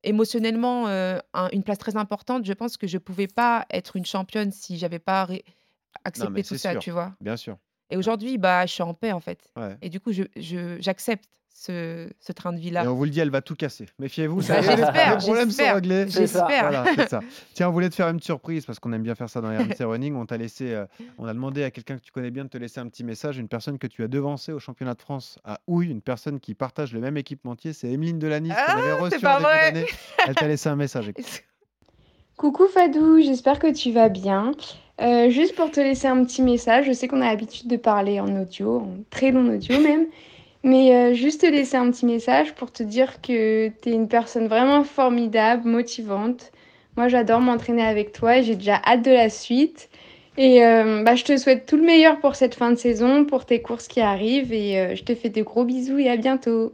S7: émotionnellement euh, un- une place très importante, je pense que je pouvais pas être une championne si j'avais pas ré- accepté
S3: mais
S7: tout ça,
S3: sûr.
S7: tu vois?
S3: Bien sûr.
S7: Et aujourd'hui, bah, je suis en paix, en fait.
S3: Ouais.
S7: Et du coup, je, je- j'accepte ce, ce train de
S3: Et
S7: vie-là.
S3: on vous le dit, elle va tout casser. Méfiez-vous, ça
S7: Bah,
S3: est,
S7: j'espère,
S3: les problèmes sont
S7: j'espère,
S4: ça.
S7: J'espère.
S3: Voilà, c'est ça. Tiens, on voulait te faire une petite surprise parce qu'on aime bien faire ça dans RMC Running. On t'a laissé, euh, on a demandé à quelqu'un que tu connais bien de te laisser un petit message. Une personne que tu as devancée au championnat de France à Houille, une personne qui partage le même équipementier, c'est Emeline Delanis
S7: Ah, c'est pas vrai.
S3: Elle t'a laissé un message.
S8: Coucou Fadou, j'espère que tu vas bien. Euh, juste pour te laisser un petit message, je sais qu'on a l'habitude de parler en audio, en très long audio même, mais euh, juste te laisser un petit message pour te dire que tu es une personne vraiment formidable, motivante. Moi j'adore m'entraîner avec toi et j'ai déjà hâte de la suite. Et euh, bah, je te souhaite tout le meilleur pour cette fin de saison, pour tes courses qui arrivent et je te fais de gros bisous et à bientôt.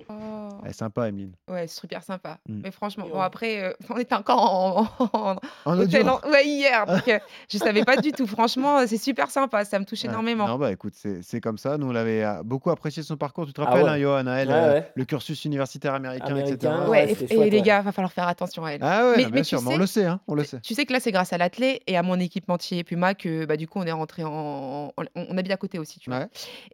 S3: Elle est sympa, Emeline.
S7: Ouais, c'est super sympa.
S3: Mm.
S7: Mais franchement, bon, après, euh, on était encore en, en,
S3: En
S7: au
S3: audio.
S7: tel- ouais, hier. Donc, euh, je savais pas du tout. Franchement, c'est super sympa. Ça me touche
S3: Ouais.
S7: énormément.
S3: Non, bah écoute, c'est comme ça. Nous, on avait euh, beaucoup apprécié son parcours. Tu te
S4: Ah
S3: rappelles,
S4: ouais.
S3: hein, Johan, à elle,
S4: Ouais,
S3: euh,
S4: ouais.
S3: le cursus universitaire américain, etc.
S4: Américain,
S7: Ouais,
S4: ouais,
S7: et, et les gars, va falloir faire attention à elle.
S3: Ah ouais,
S7: Mais-
S3: non,
S7: mais
S3: bien
S7: tu
S3: sûr, mais on
S7: sais-
S3: le sait, hein, on le sait.
S7: Tu sais que là, c'est grâce à l'athlète et à mon équipementier Puma que bah, du coup, on est rentré en. On, on habite à côté aussi, tu vois.
S3: Ouais.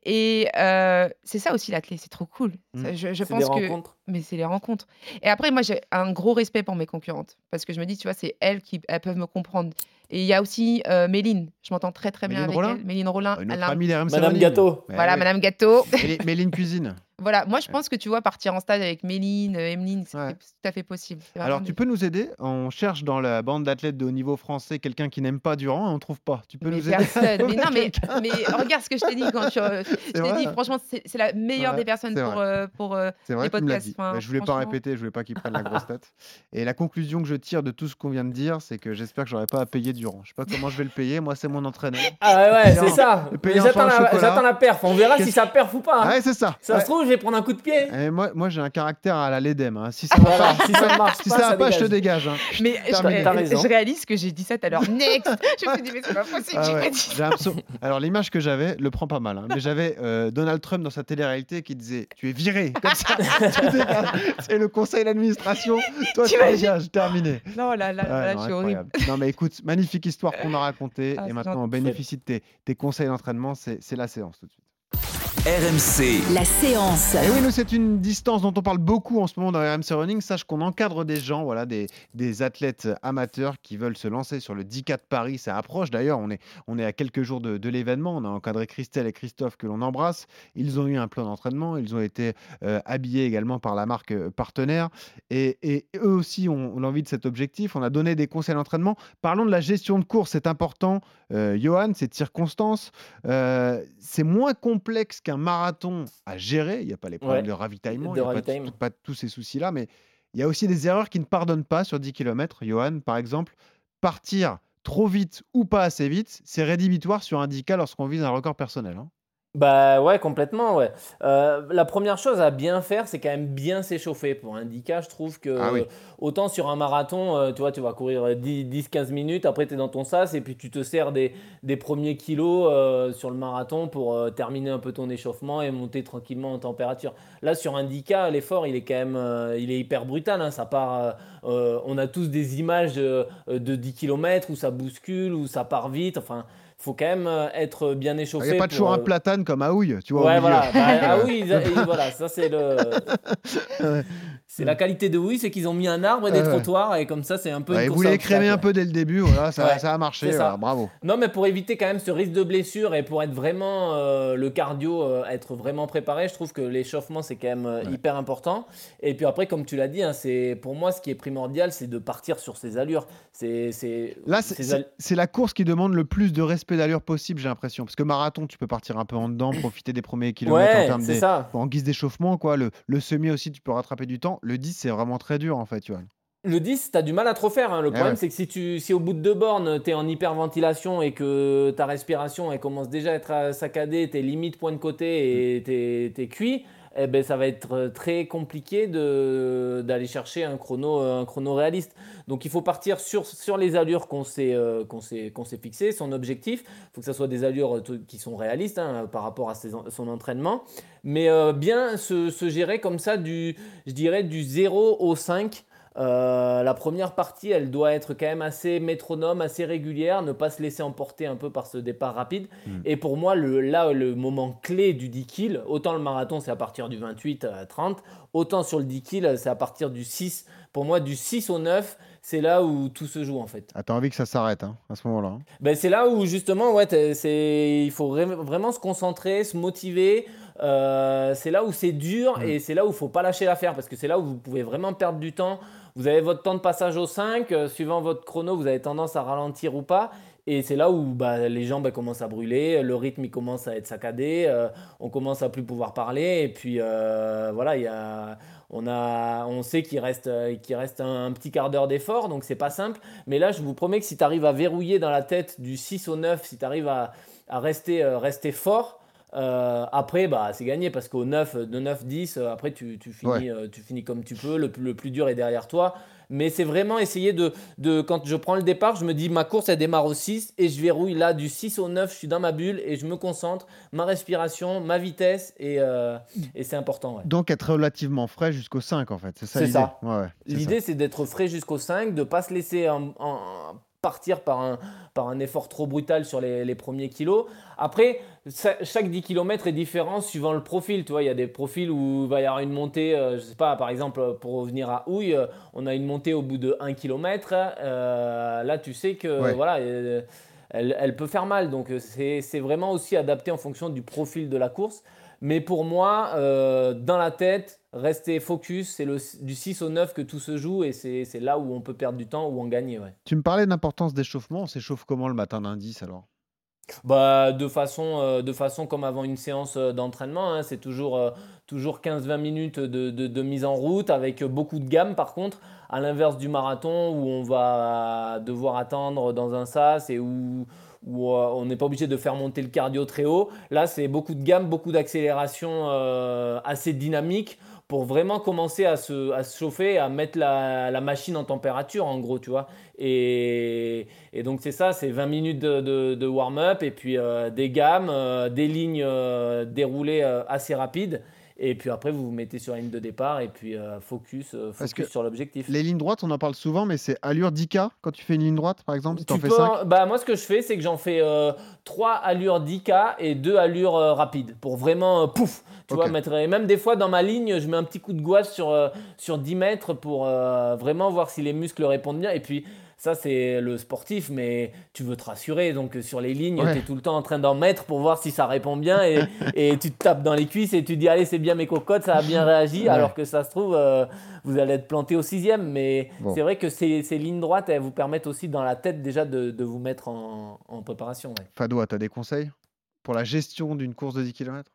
S7: Et euh, c'est ça aussi l'athlète, c'est trop cool.
S3: Mm.
S7: Ça, je pense
S4: des
S7: que. Mais c'est les rencontres. Et après, moi, j'ai un gros respect pour mes concurrentes. Parce que je me dis, tu vois, c'est elles qui elles peuvent me comprendre. Et il y a aussi euh, Méline. Je m'entends très, très bien avec elle. Méline Rollin.
S3: Une
S7: elle
S3: autre
S7: a un-
S3: amie d'RMC
S4: Madame. Gâteau.
S7: Voilà. Madame Gâteau.
S3: Méline- Méline Cuisine.
S7: voilà, moi, je pense que tu vois, partir en stage avec Méline, euh, Emeline, c'est
S3: Ouais.
S7: tout à fait possible.
S3: Alors, tu peux nous aider? On cherche dans la bande d'athlètes de haut niveau français quelqu'un qui n'aime pas Durand et on trouve pas. Tu peux
S7: Mais
S3: nous aider?
S7: personne. Mais
S3: Trouver
S7: non, mais, mais regarde ce que je t'ai dit quand tu. euh, Je t'ai dit, franchement, c'est la meilleure
S3: Ouais,
S7: des personnes pour. euh, pour euh,
S3: C'est vrai,
S7: les podcasts,
S3: dit.
S7: enfin,
S3: Mais je voulais pas répéter, je voulais pas qu'il prenne la grosse tête. Et la conclusion que je tire de tout ce qu'on vient de dire, c'est que j'espère que j'aurai pas à payer Durand. Je sais pas comment je vais le payer. Moi, c'est mon entraîneur.
S4: Ah ouais, c'est ça. J'attends la, la perf. On verra si ça perf ou pas. hein.
S3: Ouais, c'est ça.
S4: Ça
S3: Ouais.
S4: se trouve, je vais prendre un coup de pied.
S3: Et moi, moi j'ai un caractère à la LEDEM. hein. Si ça va
S4: Voilà,
S3: pas,
S4: si ça ne marche
S3: si
S4: pas,
S3: ça va
S4: ça
S3: pas, je te
S4: dégage.
S3: hein.
S7: Mais je, réalise que j'ai dit ça tout à l'heure. Next Je me suis dit, mais c'est pas possible,
S3: Ah
S7: j'ai
S3: ouais,
S7: pas dit ça.
S3: Alors l'image que j'avais, le prend pas mal, hein, mais j'avais euh, Donald Trump dans sa télé-réalité qui disait Tu es viré comme ça, tu dégages. C'est le conseil d'administration, toi tu dégages, terminé.
S7: Non, là, là, je suis horrible.
S3: Non mais écoute, magnifique histoire qu'on a racontée
S7: Ah,
S3: et maintenant on bénéficie de tes, tes conseils d'entraînement, c'est la séance tout de suite.
S1: RMC,
S9: La séance.
S3: Et oui, nous, c'est une distance dont on parle beaucoup en ce moment dans RMC Running. Sache qu'on encadre des gens, voilà, des, des athlètes amateurs qui veulent se lancer sur le 10K de Paris. Ça approche d'ailleurs, on est, on est à quelques jours de, de l'événement. On a encadré Christelle et Christophe que l'on embrasse. Ils ont eu un plan d'entraînement, ils ont été euh, habillés également par la marque euh, partenaire. Et, et eux aussi ont, ont l'envie de cet objectif. On a donné des conseils d'entraînement. Parlons de la gestion de course, c'est important. Euh, Johan, cette circonstance, euh, c'est moins complexe qu'un marathon à gérer. Il n'y a pas les problèmes
S4: Ouais,
S3: de ravitaillement,
S4: de
S3: il n'y a
S4: ravitaillement.
S3: pas tous ces soucis-là, mais il y a aussi des erreurs qui ne pardonnent pas sur 10 km. Johan, par exemple, partir trop vite ou pas assez vite, c'est rédhibitoire sur un 10K lorsqu'on vise un record personnel. hein.
S4: Bah ouais, complètement, ouais. Euh, la première chose à bien faire, c'est quand même bien s'échauffer. Pour un 10K, je trouve que
S3: Ah oui.
S4: autant sur un marathon, euh, tu vois, tu vas courir 10-15 minutes, après tu es dans ton sas et puis tu te sers des, des premiers kilos euh, sur le marathon pour euh, terminer un peu ton échauffement et monter tranquillement en température. Là, sur un 10K, l'effort, il est quand même euh, il est hyper brutal. hein. Ça part, euh, euh, on a tous des images de, de 10 km où ça bouscule, où ça part vite. Enfin, faut quand même euh, être bien
S3: Il
S4: échauffé.
S3: n'y a pas
S4: pour,
S3: toujours un
S4: euh,
S3: platane comme à Houille, tu vois.
S4: Ouais, voilà. Bah, ah ils- voilà, ça c'est le. C'est la qualité de oui, c'est qu'ils ont mis un arbre et des
S3: Ouais, ouais.
S4: trottoirs et comme ça c'est un peu.
S3: Ouais, vous voulez crémer un peu dès le début, voilà, ça, ça a marché,
S4: c'est ça.
S3: voilà, bravo.
S4: Non, mais pour éviter quand même ce risque de blessure et pour être vraiment euh, le cardio, euh, être vraiment préparé, je trouve que l'échauffement c'est quand même euh, hyper important. Et puis après, comme tu l'as dit, hein, c'est pour moi ce qui est primordial, c'est de partir sur ses allures. C'est c'est
S3: Là, c'est- la course qui demande le plus de respect d'allure possible, j'ai l'impression. Parce que marathon, tu peux partir un peu en dedans, profiter des premiers kilomètres en,
S4: Ouais,
S3: termes
S4: c'est
S3: des-
S4: ça.
S3: en guise d'échauffement. quoi. Le, le semi aussi, tu peux rattraper du temps. Le 10, c'est vraiment très dur, en fait, tu vois.
S4: Le 10, tu as du mal à te refaire. hein. Le
S3: Eh
S4: problème,
S3: ouais.
S4: c'est que si, tu, si au bout de deux bornes, tu es en hyperventilation et que ta respiration elle commence déjà à être euh, saccadée, tes limites point de côté et tes, tes cuits, eh ben, ça va être euh, très compliqué d'aller chercher un chrono, euh, un chrono réaliste. Donc il faut partir sur, sur les allures qu'on s'est euh, qu'on s'est fixées, son objectif. Il faut que ce soit des allures euh, qui sont réalistes hein, par rapport à son entraînement. Mais bien se, se gérer comme ça, du, je dirais du 0 au 5. Euh, la première partie, elle doit être quand même assez métronome, assez régulière, ne pas se laisser emporter un peu par ce départ rapide. Et pour moi, le, là, le moment clé du 10 kills, autant le marathon, c'est à partir du 28 à 30, autant sur le 10 kills, c'est à partir du 6. Pour moi, du 6 au 9, c'est là où tout se joue en fait.
S3: Ah, T'as envie que ça s'arrête hein, à ce moment-là. hein.
S4: Ben, c'est là où justement, ouais, c'est, il faut vraiment se concentrer, se motiver. Euh, c'est là où c'est dur et c'est là où il faut pas lâcher l'affaire parce que c'est là où vous pouvez vraiment perdre du temps. Vous avez votre temps de passage au 5, euh, suivant votre chrono, vous avez tendance à ralentir ou pas. Et c'est là où bah, les jambes commencent à brûler, le rythme commence à être saccadé, euh, on commence à plus pouvoir parler. Et puis euh, voilà, il y a, on, a, on sait qu'il reste, euh, qu'il reste un, petit quart d'heure d'effort, donc c'est pas simple. Mais là, je vous promets que si tu arrives à verrouiller dans la tête du 6 au 9, si tu arrives à, à rester, rester fort, euh, après, bah, c'est gagné parce qu'au 9, de 9, 10, euh, après, tu, tu, finis,
S3: Ouais.
S4: euh, tu finis comme tu peux. Le, plus- le plus dur est derrière toi. Mais c'est vraiment essayer de, de. Quand je prends le départ, je me dis ma course, elle démarre au 6 et je verrouille là du 6 au 9. Je suis dans ma bulle et je me concentre. Ma respiration, ma vitesse et, euh, et c'est important. ouais.
S3: Donc, être relativement frais jusqu'au 5, en fait. C'est ça l'idée. Ouais,
S4: L'idée, c'est d'être frais jusqu'au 5, de ne pas se laisser en- en- partir par un, par un effort trop brutal sur les, les premiers kilos. Après, ça- chaque 10 km est différent suivant le profil. Tu vois, il y a des profils où il va y avoir une montée, euh, je sais pas, par exemple, pour revenir à Houille, euh, on a une montée au bout de 1 km. là, tu sais que
S3: Ouais.
S4: voilà, euh, elle, elle peut faire mal. Donc, euh, c'est c'est vraiment aussi adapté en fonction du profil de la course. Mais pour moi, euh, dans la tête, rester focus, c'est du 6 au 9 que tout se joue et c'est là où on peut perdre du temps ou en gagner. Ouais.
S3: Tu me parlais de l'importance d'échauffement. On s'échauffe comment le matin d'un 10 alors?
S4: Bah, de, façon, euh, de façon comme avant une séance euh, d'entraînement, hein, c'est toujours, euh, toujours 15-20 minutes de, de- de mise en route avec beaucoup de gamme par contre, à l'inverse du marathon où on va devoir attendre dans un sas et où, où euh, on n'est pas obligé de faire monter le cardio très haut. Là, c'est beaucoup de gamme, beaucoup d'accélération assez dynamique pour vraiment commencer à se, à se chauffer, à mettre la, la machine en température en gros, tu vois. Et, et donc c'est ça, c'est 20 minutes de, de- warm-up et puis euh, des gammes, euh, des lignes euh, déroulées assez rapides. Et puis après, vous vous mettez sur la ligne de départ et puis euh, focus, euh, focus
S3: que
S4: sur l'objectif.
S3: Les lignes droites, on en parle souvent, mais c'est allure 10K quand tu fais une ligne droite, par exemple, si
S4: Tu
S3: fais
S4: peux
S3: 5.
S4: en- bah, moi, ce que je fais, c'est que j'en fais 3 allures 10K et 2 allures euh, rapides pour vraiment euh, pouf. Tu vois, mettre, et même des fois dans ma ligne, je mets un petit coup de gouache sur, euh, sur 10 mètres pour euh, vraiment voir si les muscles répondent bien. Et puis, ça, c'est le sportif, mais tu veux te rassurer. Donc, sur les lignes,
S3: Ouais.
S4: tu es tout le temps en train d'en mettre pour voir si ça répond bien. Et, et tu te tapes dans les cuisses et tu dis, allez, c'est bien mes cocottes, ça a bien réagi.
S3: Ouais.
S4: Alors que ça se trouve, euh, vous allez être planté au sixième. Mais
S3: Bon.
S4: c'est vrai que ces, ces lignes droites, elles vous permettent aussi dans la tête déjà de, de vous mettre en, en préparation. ouais.
S3: Fado, tu as des conseils pour la gestion d'une course de 10 km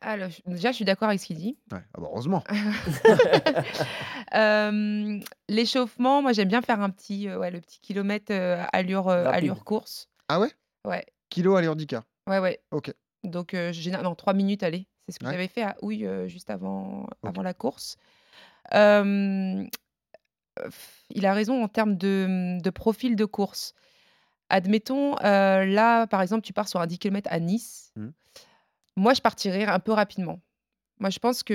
S7: Alors, je- déjà, je suis d'accord avec ce qu'il dit.
S3: Ouais, ah bah, heureusement.
S7: Euh, L'échauffement, moi, j'aime bien faire un petit, euh, ouais, le petit kilomètre euh, allure, euh,
S4: Rapide.
S7: allure course.
S3: Ah ouais?
S7: Ouais,
S3: Kilo allure 10K.
S7: ouais, ouais.
S3: Ok.
S7: Donc, euh, j'ai- non, trois minutes, allez. C'est ce que
S3: Ouais.
S7: j'avais fait à Houille euh, juste avant, avant la course. Euh, il a raison en termes de, de profil de course. Admettons, euh, là, par exemple, tu pars sur un 10 km à Nice.
S3: Mhm.
S7: Moi, je partirais un peu rapidement. Moi, je pense que.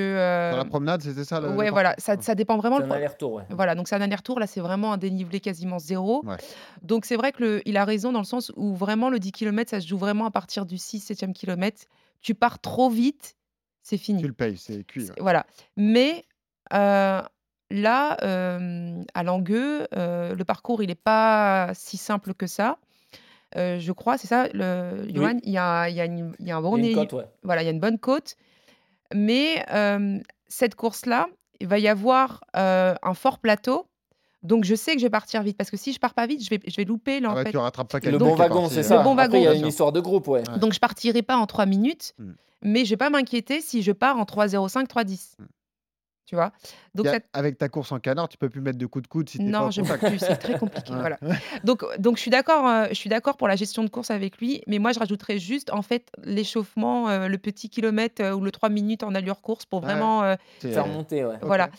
S3: Dans la
S7: euh,
S3: promenade, c'était ça le,
S7: ouais, voilà, ça, ça dépend vraiment.
S4: C'est un aller-retour, ouais.
S7: Voilà, donc c'est un aller-retour. Là, c'est vraiment un dénivelé quasiment zéro.
S3: Ouais.
S7: Donc, c'est vrai que le- il a raison dans le sens où vraiment le 10 km, ça se joue vraiment à partir du 6, 7e kilomètre. Tu pars trop vite, c'est fini.
S3: Tu le payes, c'est cuit. Ouais.
S7: Voilà. Mais euh, là, euh, à Langueux, euh, le parcours, il n'est pas si simple que ça. Euh, je crois, c'est ça, le, Johan, il y a, il y a une- il y a un bon
S4: Il y a une
S7: é-
S4: côte, ouais.
S7: voilà, il y a une bonne côte. Mais euh, cette course-là, il va y avoir euh, un fort plateau. Donc, je sais que je vais partir vite. Parce que si je pars pas vite, je vais, je vais louper. Là,
S3: Ah
S7: en
S3: ouais,
S7: fait.
S3: tu rattrapes pas
S4: Le bon wagon, c'est
S3: euh,
S4: ça.
S7: Le bon
S4: Après, il y a une histoire de groupe, ouais.
S3: Ouais.
S7: Donc, je partirai pas en 3 minutes.
S3: Hmm.
S7: Mais je vais pas m'inquiéter si je pars en 3,05, 3,10.
S3: Hmm.
S7: Tu vois? Donc,
S3: Y a-
S7: ça-
S3: Avec ta course en canard, tu peux plus mettre de coups de coude si pas
S7: non,
S3: au
S7: je peux plus, c'est très compliqué.
S3: Ouais.
S7: voilà. Donc, donc je suis d'accord, euh, je suis d'accord pour la gestion de course avec lui, mais moi je rajouterais juste en fait l'échauffement, euh, le petit kilomètre euh, ou le 3 minutes en allure course pour
S3: Ouais.
S7: vraiment, euh,
S3: C'est-
S4: Faire monter, ouais.
S7: voilà.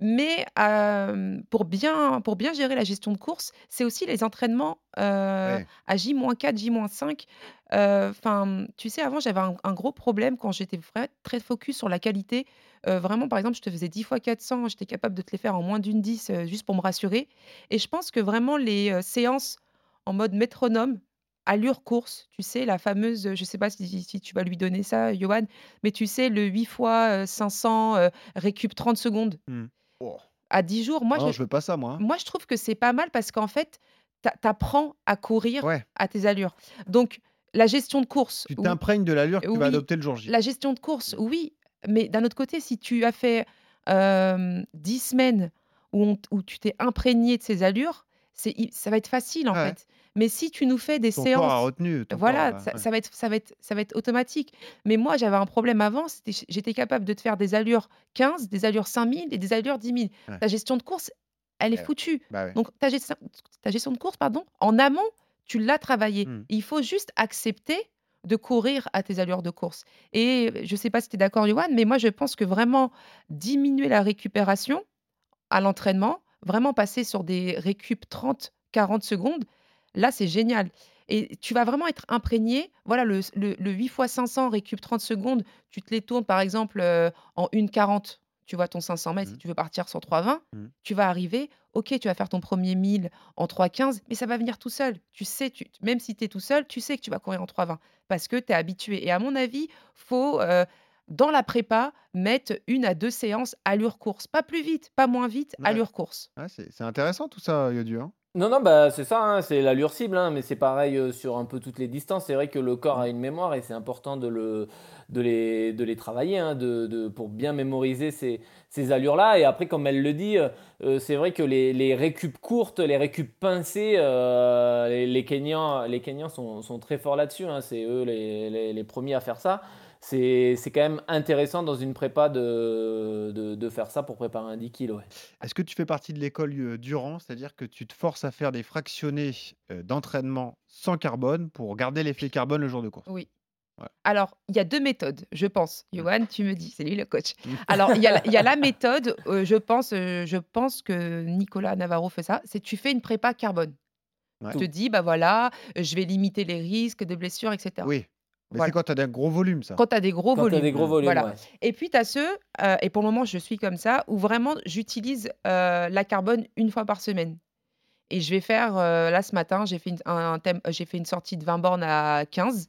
S7: Mais euh, pour bien, pour bien gérer la gestion de course, c'est aussi les entraînements euh,
S3: Ouais.
S7: à J-4, J-5. Enfin, tu sais, avant j'avais un, un gros problème quand j'étais très focus sur la qualité. Euh, vraiment, par exemple, je te faisais 10 fois 400, j'étais capable de te les faire en moins d'une 10 euh, juste pour me rassurer. Et je pense que vraiment les euh, séances en mode métronome, allure course, tu sais, la fameuse, euh, je sais pas si, si tu vas lui donner ça, Johan, mais tu sais, le 8 fois euh, 500 euh, récup 30 secondes
S3: Oh.
S7: à 10 jours. Moi,
S3: Ah non,
S7: je,
S3: je veux pas ça, moi. hein.
S7: moi, je trouve que c'est pas mal parce qu'en fait, t'apprends à courir
S3: Ouais.
S7: à tes allures. Donc, la gestion de course,
S3: Tu t'imprègnes de l'allure que tu vas adopter le jour J.
S7: La gestion de course, oui. Mais d'un autre côté, si tu as fait euh, 10 semaines où, on t- où tu t'es imprégné de ces allures, ça va être facile en
S3: Ouais.
S7: fait. Mais si tu nous fais des
S3: Ton corps a
S7: séances,
S3: retenu.
S7: voilà,
S3: corps
S7: ça,
S3: ouais.
S7: ça va être, ça, va être, ça va être automatique. Mais moi, j'avais un problème avant, j'étais capable de te faire des allures 15, des allures 5000 et des allures 10 000.
S3: Ouais.
S7: Ta gestion de course, elle est
S3: Ouais.
S7: foutue.
S3: Bah ouais.
S7: Donc, ta gestion, ta gestion de course, pardon, en amont, tu l'as travaillé.
S3: Mm.
S7: Il faut juste accepter de courir à tes allures de course. Et je ne sais pas si tu es d'accord, Johan, mais moi, je pense que vraiment diminuer la récupération à l'entraînement, vraiment passer sur des récup 30, 40 secondes, là, c'est génial. Et tu vas vraiment être imprégné. Voilà, le, le, le 8 x 500 récup 30 secondes, tu te les tournes par exemple euh, en 1,40. Tu vois ton 500 mètres,
S3: Mhm.
S7: si tu veux partir sur 3,20,
S3: Mhm.
S7: tu vas arriver. Ok, tu vas faire ton premier 1000 en 3,15, mais ça va venir tout seul. Tu sais, tu, même si tu es tout seul, tu sais que tu vas courir en 3,20 parce que tu es habitué. Et à mon avis, faut euh, dans la prépa mettre une à deux séances allure course. Pas plus vite, pas moins vite,
S3: Ouais.
S7: allure course.
S3: Ouais, c'est c'est intéressant tout ça, Yodu. hein.
S4: Non, non, bah, c'est ça, hein, c'est l'allure cible, hein, mais c'est pareil euh, sur un peu toutes les distances. C'est vrai que le corps a une mémoire et c'est important de, le, de, les, de les travailler hein, de, de- pour bien mémoriser ces, ces allures-là. Et après, comme elle le dit, euh, euh, c'est vrai que les, les récup courtes, les récup pincées, les, les Kenyans, les Kenyans sont, sont très forts là-dessus. c'est eux les- les premiers à faire ça. C'est c'est quand même intéressant dans une prépa de, de, de faire ça pour préparer un 10 kg. Ouais.
S3: Est-ce que tu fais partie de l'école euh, Durand, c'est-à-dire que tu te forces à faire des fractionnés euh, d'entraînement sans carbone pour garder l'effet carbone le jour de course?
S7: Oui.
S3: Ouais.
S7: Alors, il y a deux méthodes, je pense. Johan, tu me dis, c'est lui le coach. Alors, il y, a la- il y a la méthode, euh, je, pense, euh, je pense que Nicolas Navarro fait ça, c'est tu fais une prépa carbone.
S3: Ouais.
S7: Tu te dis, bah voilà, je vais limiter les risques de blessures, etc.
S3: Oui. Mais
S7: Voilà.
S3: c'est quand tu as des gros volumes, ça.
S7: Quand tu as des gros
S4: Quand
S7: volumes.
S4: as des gros volumes,
S7: Voilà.
S4: ouais.
S7: Et puis, tu as ceux, euh, et pour le moment, je suis comme ça, où vraiment, j'utilise euh, la carbone une fois par semaine. Et je vais faire, euh, là, ce matin, j'ai fait, une, un, un thème- j'ai fait une sortie de 20 bornes à 15.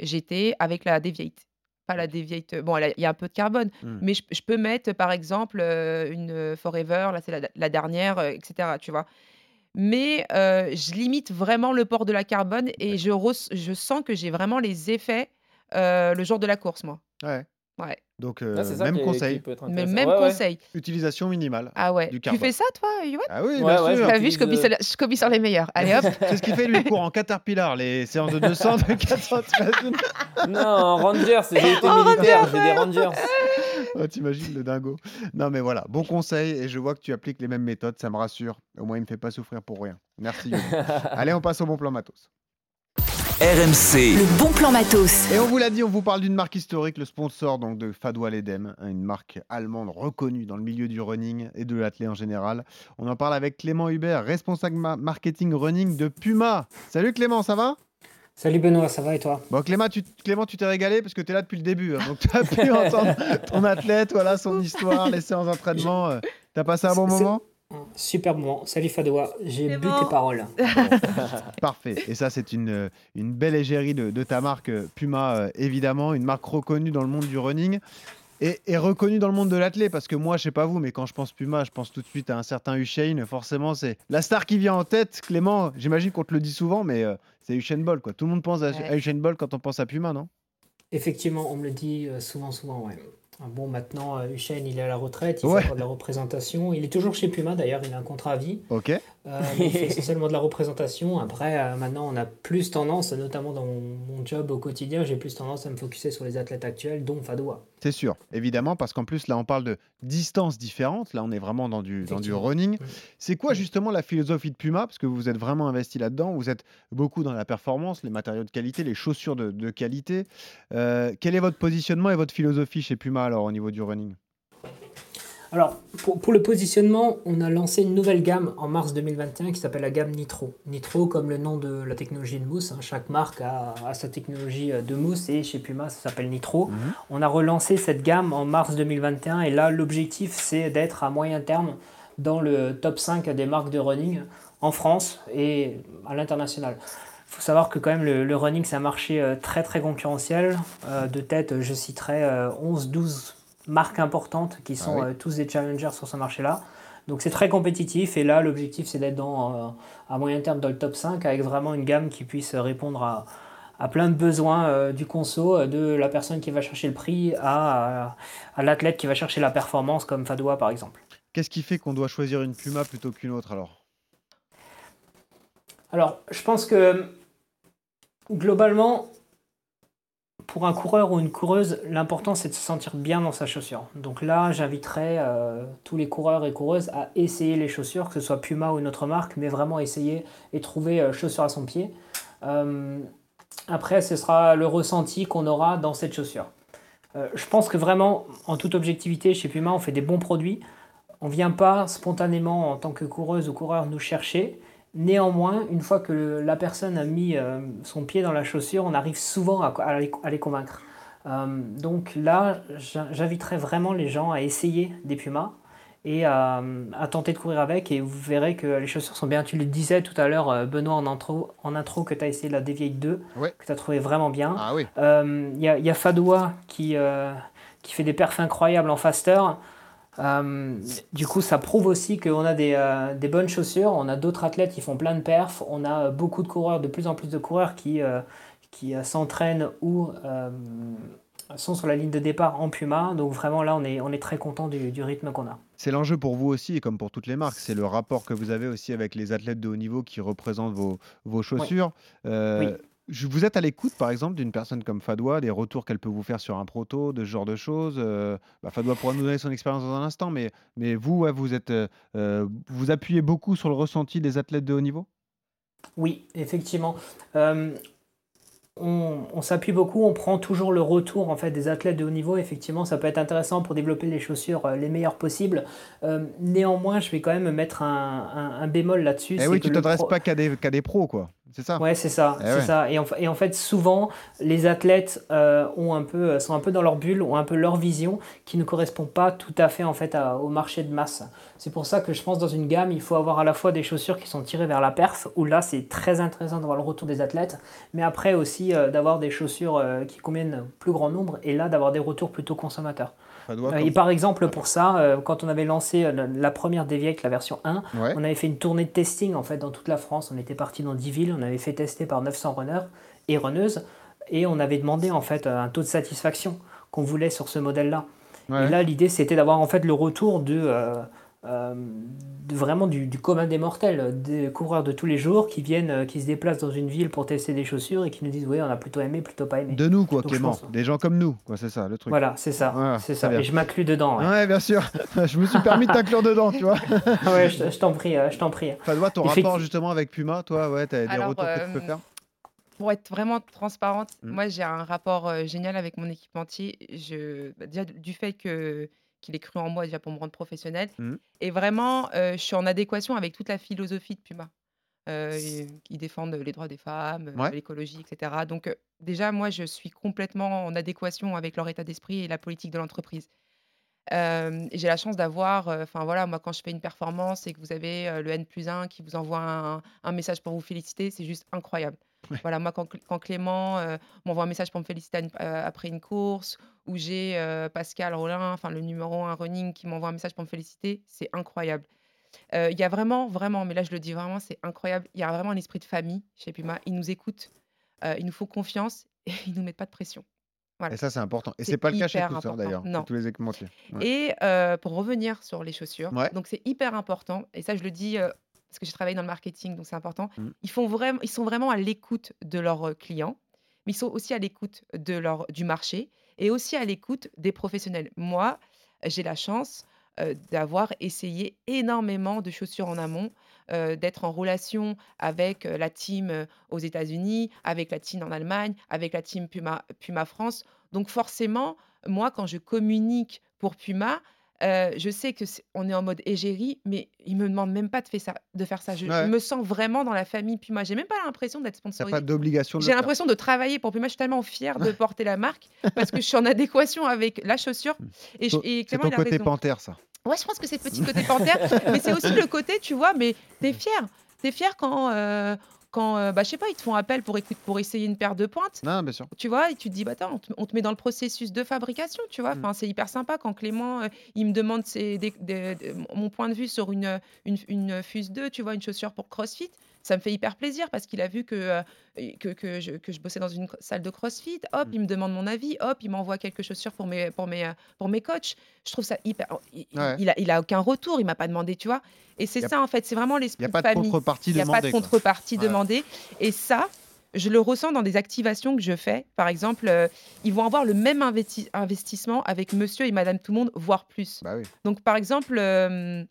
S7: J'étais avec la Deviate. Pas la Deviate, bon, il y a un peu de carbone,
S3: Mm.
S7: mais je, je peux mettre, par exemple, euh, une Forever, là, c'est la, la dernière, euh, etc., tu vois. Mais euh, je limite vraiment le port de la carbone et je, je sens que j'ai vraiment les effets euh, le jour de la course, moi.
S3: Ouais.
S7: Ouais.
S3: Donc,
S4: Ah,
S3: euh,
S4: c'est ça
S3: même
S4: qui est-
S3: conseil.
S4: qui peut être
S7: Mais
S4: intéressant.
S7: même
S4: Ouais, ouais.
S7: conseil.
S3: Utilisation minimale.
S7: Ah ouais.
S3: Du
S7: Tu
S3: carbone.
S7: fais ça, toi, Yoann
S3: Ah oui,
S4: Ouais,
S3: bien
S4: ouais,
S3: sûr.
S7: T'as vu, je copie, sur, la- je copie sur les meilleurs. Allez hop.
S3: C'est ce qu'il fait, lui, il court en Caterpillar, les séances de 200, de 400, t'imagines
S4: Non, Rangers, j'ai été
S7: En
S4: militaire, j'ai des Rangers.
S3: T'imagines le dingo Non, mais voilà, bon conseil, et je vois que tu appliques les mêmes méthodes, ça me rassure. Au moins, il me fait pas souffrir pour rien. Merci. Allez, on passe au bon plan matos.
S1: RMC,
S9: Le bon plan matos.
S3: Et on vous l'a dit, on vous parle d'une marque historique, le sponsor donc de Fadwa Ledem, une marque allemande reconnue dans le milieu du running et de l'athlète en général. On en parle avec Clément Hubert, responsable ma- marketing running de Puma. Salut Clément, ça va?
S10: Salut Benoît, ça va et toi
S3: Bon Clément, tu Clément, tu t'es régalé parce que tu es là depuis le début, hein, donc tu as pu entendre ton athlète, voilà son histoire, les séances d'entraînement. euh, T'as passé un bon moment
S10: Super moment. Salut Fadoua, j'ai bu
S7: bon.
S10: tes paroles.
S3: Parfait. Et ça, c'est une, une belle égérie de, de ta marque euh, Puma, euh, évidemment, une marque reconnue dans le monde du running. Et, et reconnu dans le monde de l'athlète, parce que moi, je sais pas vous, mais quand je pense Puma, je pense tout de suite à un certain Usain. Forcément, c'est la star qui vient en tête. Clément, j'imagine qu'on te le dit souvent, mais euh, c'est Usain Bolt. Quoi. Tout le monde pense à,
S7: Ouais.
S3: à Usain Bolt quand on pense à Puma, non?
S10: Effectivement, on me le dit euh, souvent, souvent, ouais. Ah Bon, maintenant, euh, Usain, il est à la retraite, il
S3: Ouais.
S10: fait encore de la représentation. Il est toujours chez Puma, d'ailleurs, il a un contrat à vie.
S3: Ok.
S10: Euh, mais fait essentiellement de la représentation. Après, euh, maintenant, on a plus tendance, notamment dans mon, mon job au quotidien, j'ai plus tendance à me focuser sur les athlètes actuels, dont Fadoua.
S3: C'est sûr, évidemment, parce qu'en plus, là, on parle de distances différentes. Là, on est vraiment dans du, dans du running. C'est quoi justement la philosophie de Puma? Parce que vous êtes vraiment investi là-dedans. Vous êtes beaucoup dans la performance, les matériaux de qualité, les chaussures de, de qualité. Euh, quel est votre positionnement et votre philosophie chez Puma alors au niveau du running?
S10: Alors, pour, pour le positionnement, on a lancé une nouvelle gamme en mars 2021 qui s'appelle la gamme Nitro. Nitro, comme le nom de la technologie de mousse. hein. Chaque marque a, a sa technologie euh, de mousse et chez Puma, ça s'appelle Nitro. On a relancé cette gamme en mars 2021 et là, l'objectif, c'est d'être à moyen terme dans le top 5 des marques de running en France et à l'international. Il faut savoir que quand même le, le running, c'est un marché euh, très très concurrentiel. Euh, de tête, je citerai 11-12 marques importantes qui sont
S3: oui.
S10: euh, tous des challengers sur ce marché-là. Donc c'est très compétitif et là l'objectif c'est d'être dans, euh, à moyen terme dans le top 5 avec vraiment une gamme qui puisse répondre à, à plein de besoins euh, du conso, de la personne qui va chercher le prix à, à, à l'athlète qui va chercher la performance comme Fadoua par exemple.
S3: Qu'est-ce qui fait qu'on doit choisir une Puma plutôt qu'une autre alors?
S10: Alors, je pense que globalement, pour un coureur ou une coureuse, l'important c'est de se sentir bien dans sa chaussure. Donc là, j'inviterais euh, tous les coureurs et coureuses à essayer les chaussures, que ce soit Puma ou une autre marque, mais vraiment essayer et trouver euh, chaussure à son pied. Euh, après, ce sera le ressenti qu'on aura dans cette chaussure. Euh, je pense que vraiment, en toute objectivité, chez Puma, on fait des bons produits. On ne vient pas spontanément en tant que coureuse ou coureur nous chercher. Néanmoins, une fois que le- la personne a mis euh, son pied dans la chaussure, on arrive souvent à, à les, à les convaincre. Euh, donc là, j'in- j'inviterais vraiment les gens à essayer des Pumas et à, à tenter de courir avec et vous verrez que les chaussures sont bien. Tu le disais tout à l'heure, euh, Benoît, en intro, en intro que tu as essayé la Deviate 2,
S3: Ouais.
S10: que tu as trouvé vraiment bien.
S3: Ah oui.
S10: Euh, Il y, a- il y a Fadoua qui, qui fait des perfs incroyables en faster. Euh, du coup, ça prouve aussi qu'on a des, euh, des bonnes chaussures. On a d'autres athlètes qui font plein de perfs. On a beaucoup de coureurs, de plus en plus de coureurs qui, euh, qui euh, s'entraînent ou euh, sont sur la ligne de départ en Puma. Donc vraiment là, on est, on est très content du, du rythme qu'on a.
S3: C'est l'enjeu pour vous aussi, et comme pour toutes les marques, c'est le rapport que vous avez aussi avec les athlètes de haut niveau qui représentent vos, vos chaussures. Euh,
S10: Oui.
S3: Je- Vous êtes à l'écoute, par exemple, d'une personne comme Fadoua, des retours qu'elle peut vous faire sur un proto, de ce genre de choses. Euh, bah, Fadoua pourra nous donner son expérience dans un instant, mais, mais vous, ouais, vous êtes, euh, euh, vous appuyez beaucoup sur le ressenti des athlètes de haut niveau?
S10: Oui, effectivement. Euh, on on s'appuie beaucoup, on prend toujours le retour en fait des athlètes de haut niveau. Effectivement, ça peut être intéressant pour développer les chaussures les meilleures possibles. Néanmoins, je vais quand même mettre un, un- un bémol là-dessus.
S3: Eh
S10: c'est
S3: oui, tu
S10: le
S3: t'adresses
S10: pro-
S3: pas qu'à des, qu'à des pros, quoi. C'est ça
S10: Ouais, c'est ça,
S3: Eh
S10: c'est
S3: ouais.
S10: ça. Et en, fa- et en fait, souvent, les athlètes euh, ont un peu, euh, sont un peu dans leur bulle, ont un peu leur vision qui ne correspond pas tout à fait en fait à- au marché de masse. C'est pour ça que je pense dans une gamme, il faut avoir à la fois des chaussures qui sont tirées vers la perf, où là c'est très intéressant d'avoir le retour des athlètes, mais après aussi euh, d'avoir des chaussures euh, qui conviennent au plus grand nombre, et là d'avoir des retours plutôt consommateurs. Euh, et par exemple, pour ça, euh, quand on avait lancé euh, la, première Deviate, la version 1,
S3: Ouais.
S10: on avait fait une tournée de testing en fait dans toute la France. On était parti dans 10 villes, on avait fait tester par 900 runners et runneuses, et on avait demandé en fait un taux de satisfaction qu'on voulait sur ce modèle-là.
S3: Ouais.
S10: Et là, l'idée c'était d'avoir en fait le retour de, euh, vraiment du, du commun des mortels, des coureurs de tous les jours qui viennent, euh, qui se déplacent dans une ville pour tester des chaussures et qui nous disent oui, on a plutôt aimé, plutôt pas aimé.
S3: De nous, quoi,
S10: Donc,
S3: Clément.
S10: pense-
S3: Des gens comme nous, quoi, c'est ça, le truc.
S10: Voilà, c'est ça, c'est ça.
S3: bien.
S10: Et je m'inclus dedans. Ouais,
S3: Ouais, bien sûr. je me suis permis de t'inclure dedans, tu vois.
S10: Ouais, je, je t'en prie, euh, je t'en prie.
S3: Fadoua, ton
S10: Effecti-
S3: rapport justement avec Puma, toi, ouais, t'as des
S7: Alors,
S3: retours que tu peux
S7: euh,
S3: faire
S7: Pour être vraiment transparente,
S3: Mm.
S7: moi j'ai un rapport euh, génial avec mon équipementier. Je, bah, déjà du fait que qu'il ait cru en moi déjà pour me rendre professionnelle.
S3: Mm.
S7: Et vraiment, euh, je suis en adéquation avec toute la philosophie de Puma. Euh, ils défendent les droits des femmes, euh,
S3: Ouais.
S7: l'écologie, etc. Donc euh, déjà, moi, je suis complètement en adéquation avec leur état d'esprit et la politique de l'entreprise. Euh, j'ai la chance d'avoir, euh, enfin voilà, moi quand je fais une performance et que vous avez euh, le N plus 1 qui vous envoie un, un message pour vous féliciter, c'est juste incroyable. Voilà, moi, quand, quand Clément euh, m'envoie un message pour me féliciter une- euh, après une course, ou j'ai euh, Pascal Rollin, enfin le numéro un running, qui m'envoie un message pour me féliciter, c'est incroyable. Il y a vraiment, vraiment, mais là je le dis vraiment, c'est incroyable. Il y a vraiment un esprit de famille chez Puma. Ils nous écoutent, ils nous font confiance et ils nous mettent pas de pression. Voilà.
S3: Et ça, c'est important. Et
S7: C'est
S3: pas le cas chez tous, d'ailleurs. tous les équipementiers. Ouais.
S7: Et euh, pour revenir sur les chaussures,
S3: Ouais.
S7: donc c'est hyper important, et ça je le dis euh, parce que j'ai travaillé dans le marketing, donc c'est important.
S3: Mm.
S7: Ils, font vraiment, ils sont vraiment à l'écoute de leurs euh, clients, mais ils sont aussi à l'écoute de leur, du marché et aussi à l'écoute des professionnels. Moi, j'ai la chance euh, d'avoir essayé énormément de chaussures en amont, euh, d'être en relation avec la team aux États-Unis, avec la team en Allemagne, avec la team Puma, Puma France. Donc forcément, moi, quand je communique pour Puma, euh, je sais que c'est- on est en mode égérie, mais ils me demandent même pas de faire ça. De faire ça. Je, me sens vraiment dans la famille Puma. J'ai même pas l'impression d'être sponsorisée.
S3: pas d'obligation
S7: J'ai l'impression de travailler pour Puma. Je suis tellement fière de porter la marque parce que je suis en adéquation avec la chaussure. Et, je- et Clément,
S3: ton
S7: il a
S3: côté
S7: raison.
S3: panthère, ça.
S7: Ouais, je pense que c'est le petit côté panthère, mais c'est aussi le côté, tu vois, mais t'es fier. T'es fier quand, euh, quand euh, bah, je sais pas, ils te font appel pour, écoute, pour essayer une paire de pointes.
S3: Non, bien sûr.
S7: Tu vois, et tu te dis, bah attends, on te, on te met dans le processus de fabrication, tu vois.
S3: Mm.
S7: Enfin, c'est hyper sympa quand Clément, euh, il me demande ses- des- des- des- mon point de vue sur une, une, une Fuse 2, tu vois, une chaussure pour CrossFit. Ça me fait hyper plaisir parce qu'il a vu que, euh, que, que, je, que je bossais dans une salle de CrossFit. Hop,
S3: Mm.
S7: il me demande mon avis. Hop, il m'envoie quelques chaussures pour mes, pour mes, euh, pour mes coachs. Je trouve ça hyper. Il,
S3: Ouais.
S7: il a, il a aucun retour, il m'a pas demandé, tu vois. Et c'est ça, en fait, c'est vraiment
S3: Il
S7: l'esprit
S3: n'y a
S7: de
S3: pas de
S7: famille.
S3: contrepartie
S7: Il n'y a pas
S3: demandée.
S7: de contrepartie demandée. Et ça, je le ressens dans des activations que je fais. Par exemple, euh, ils vont avoir le même investi- investissement avec monsieur et madame tout le monde, voire plus.
S3: Bah oui.
S7: Donc, par exemple, euh,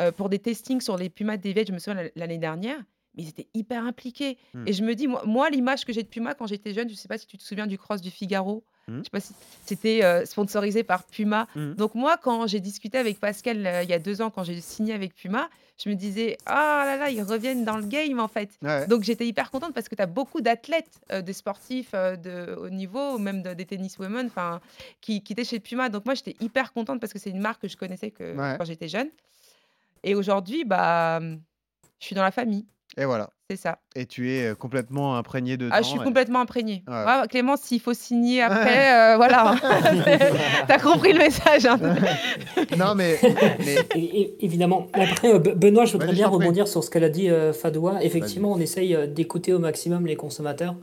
S7: euh, pour des testings sur les Pumas Deviate, je me souviens l'année dernière, mais ils étaient hyper impliqués.
S3: Hmm.
S7: Et je me dis, moi, moi, l'image que j'ai de Puma quand j'étais jeune, je ne sais pas si tu te souviens du cross du Figaro.
S3: Hmm.
S7: Je sais pas si c'était euh, sponsorisé par Puma.
S3: Hmm.
S7: Donc moi, quand j'ai discuté avec Pascal euh, il y a deux ans, quand j'ai signé avec Puma, je me disais, ah là là, ils reviennent dans le game en fait.
S3: Ouais.
S7: Donc j'étais hyper contente parce que tu as beaucoup d'athlètes, euh, des sportifs de haut niveau, même de- des tennis women, qui, qui étaient chez Puma. Donc moi j'étais hyper contente parce que c'est une marque que je connaissais que,
S3: Ouais.
S7: quand j'étais jeune. Et aujourd'hui, bah, je suis dans la famille,
S3: Et voilà.
S7: c'est ça.
S3: Et tu es euh, complètement imprégné dedans.
S7: Ah, je suis
S3: et-
S7: complètement.
S3: Ouais.
S7: Ouais, Clément, s'il faut signer après, euh, voilà. T'as compris le message. hein.
S3: Non, mais. mais...
S10: Et- et- évidemment. Après, euh, Be- Benoît, je voudrais bien rebondir sur ce qu'elle a dit, euh, Fadoua. Effectivement, on essaye d'écouter au maximum les consommateurs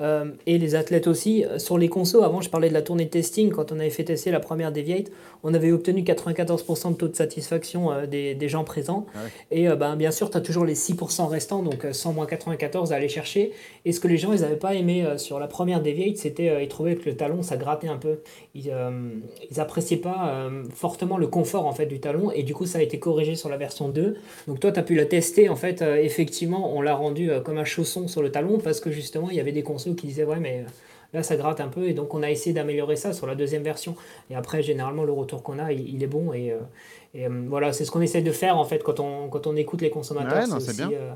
S10: euh, et les athlètes aussi. Sur les consos, avant, je parlais de la tournée de testing. Quand on avait fait tester la première Deviate, on avait obtenu 94% de taux de satisfaction euh, des, des gens présents.
S3: Ah ouais.
S10: Et euh, ben, bien sûr, tu as toujours les 6% restants, donc euh, 100 moins 94 à aller chercher. Et ce que les gens ils n'avaient pas aimé sur la première Deviate, c'était ils trouvaient que le talon, ça grattait un peu. Ils, ils appréciaient pas fortement le confort en fait du talon. Et du coup, ça a été corrigé sur la version 2. Donc toi, tu as pu la tester. En fait, effectivement, on l'a rendu comme un chausson sur le talon parce que justement, il y avait des consos qui disaient ouais, mais... euh, Là, ça gratte un peu et donc on a essayé d'améliorer ça sur la deuxième version. Et après, généralement, le retour qu'on a, il, il est bon. Et, euh, et, euh, voilà, c'est ce qu'on essaie de faire en fait quand on, quand on écoute les consommateurs.
S3: Ouais, c'est
S10: aussi,
S3: bien.
S10: euh,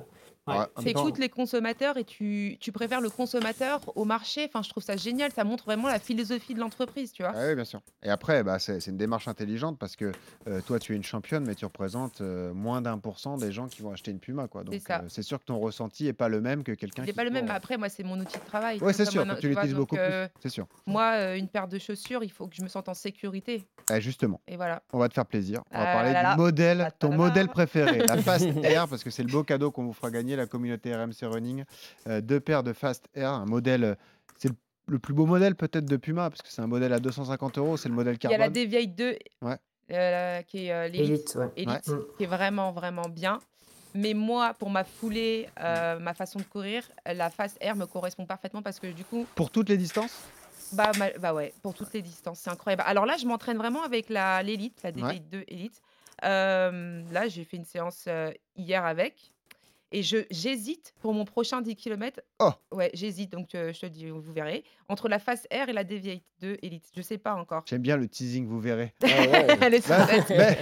S10: ouais.
S7: Tu écoutes les consommateurs et tu, tu préfères le consommateur au marché. Enfin, je trouve ça génial. Ça montre vraiment la philosophie de l'entreprise, tu vois.
S3: Ah oui, bien sûr. Et après, bah, c'est une démarche intelligente parce que euh, toi, tu es une championne, mais tu représentes euh, moins d'un pour cent des gens qui vont acheter une Puma. quoi. Donc,
S7: ça.
S3: euh, c'est sûr que ton ressenti n'est pas le même que quelqu'un
S7: C'est pas le même, mais après, moi, c'est mon outil de travail.
S3: Ouais, c'est sûr, tu l'utilises beaucoup
S7: euh,
S3: plus. C'est sûr.
S7: Moi, euh, une paire de chaussures, il faut que je me sente en sécurité.
S3: Eh, justement,
S7: Et voilà.
S3: on va te faire plaisir. On va
S7: Ah
S3: parler
S7: là là.
S3: du modèle,
S7: Ah,
S3: ton modèle préféré, la Fast Air, parce que c'est le beau cadeau qu'on vous fera gagner, la communauté RMC Running. Euh, deux paires de Fast Air, un modèle. euh, C'est le, le plus beau modèle peut-être de Puma, parce que c'est un modèle à 250 euros, c'est le modèle
S7: Il y a la
S3: carbone.
S7: Deviate 2,
S3: Ouais.
S7: euh, qui est euh, l'élite,
S10: Élite, ouais.
S7: Elite,
S10: Ouais.
S7: qui est vraiment, vraiment bien. Mais moi, pour ma foulée, euh, ma façon de courir, la Fast Air me correspond parfaitement parce que du coup,
S3: Pour toutes les distances?
S7: Bah, ma- bah ouais, pour toutes les distances, c'est incroyable. Alors là, je m'entraîne vraiment avec la l'élite, la
S3: Ouais.
S7: DV2 Elite. Euh, là, j'ai fait une séance euh, hier avec. Et je j'hésite pour mon prochain 10 km.
S3: Oh.
S7: Ouais, j'hésite, donc euh, je te dis, vous verrez. Entre la Fast Air et la Deviate 2 Elite. Je sais pas encore.
S3: J'aime bien le teasing, vous verrez.
S7: Elle est
S3: Bah,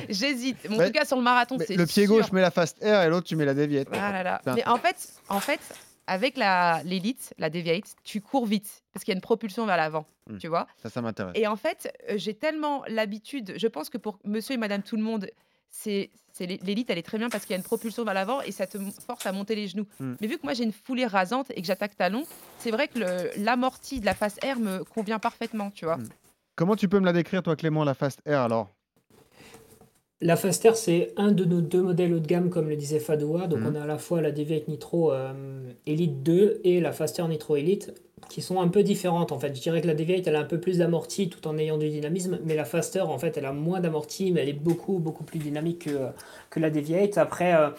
S7: J'hésite. En tout cas, sur le marathon, c'est
S3: le pied
S7: sûr.
S3: gauche met la Fast Air et l'autre tu mets la Deviate.
S7: Ah là là. Mais en fait, en fait, avec la l'élite, la Deviate, tu cours vite parce qu'il y a une propulsion vers l'avant,
S3: Hmm.
S7: tu vois.
S3: Ça, ça m'intéresse.
S7: Et en fait, euh, j'ai tellement l'habitude, je pense que pour monsieur et madame tout le monde, c'est c'est l'é- l'élite, elle est très bien parce qu'il y a une propulsion vers l'avant et ça te force à monter les genoux.
S3: Mm.
S7: Mais vu que moi j'ai une foulée rasante et que j'attaque talon, c'est vrai que l'amorti de la face R me convient parfaitement, tu vois.
S3: Mm. Comment tu peux me la décrire, toi, Clément, la Fast Air alors?
S10: La Faster, c'est un de nos deux modèles haut de gamme, comme le disait Fadoua. Donc,
S3: Mhm.
S10: on a à la fois la Deviate Nitro euh, Elite 2 et la Faster Nitro Elite, qui sont un peu différentes en fait. Je dirais que la Deviate, elle a un peu plus d'amorti tout en ayant du dynamisme, mais la Faster, en fait, elle a moins d'amorti, mais elle est beaucoup, beaucoup plus dynamique que, que la Deviate. Après, euh,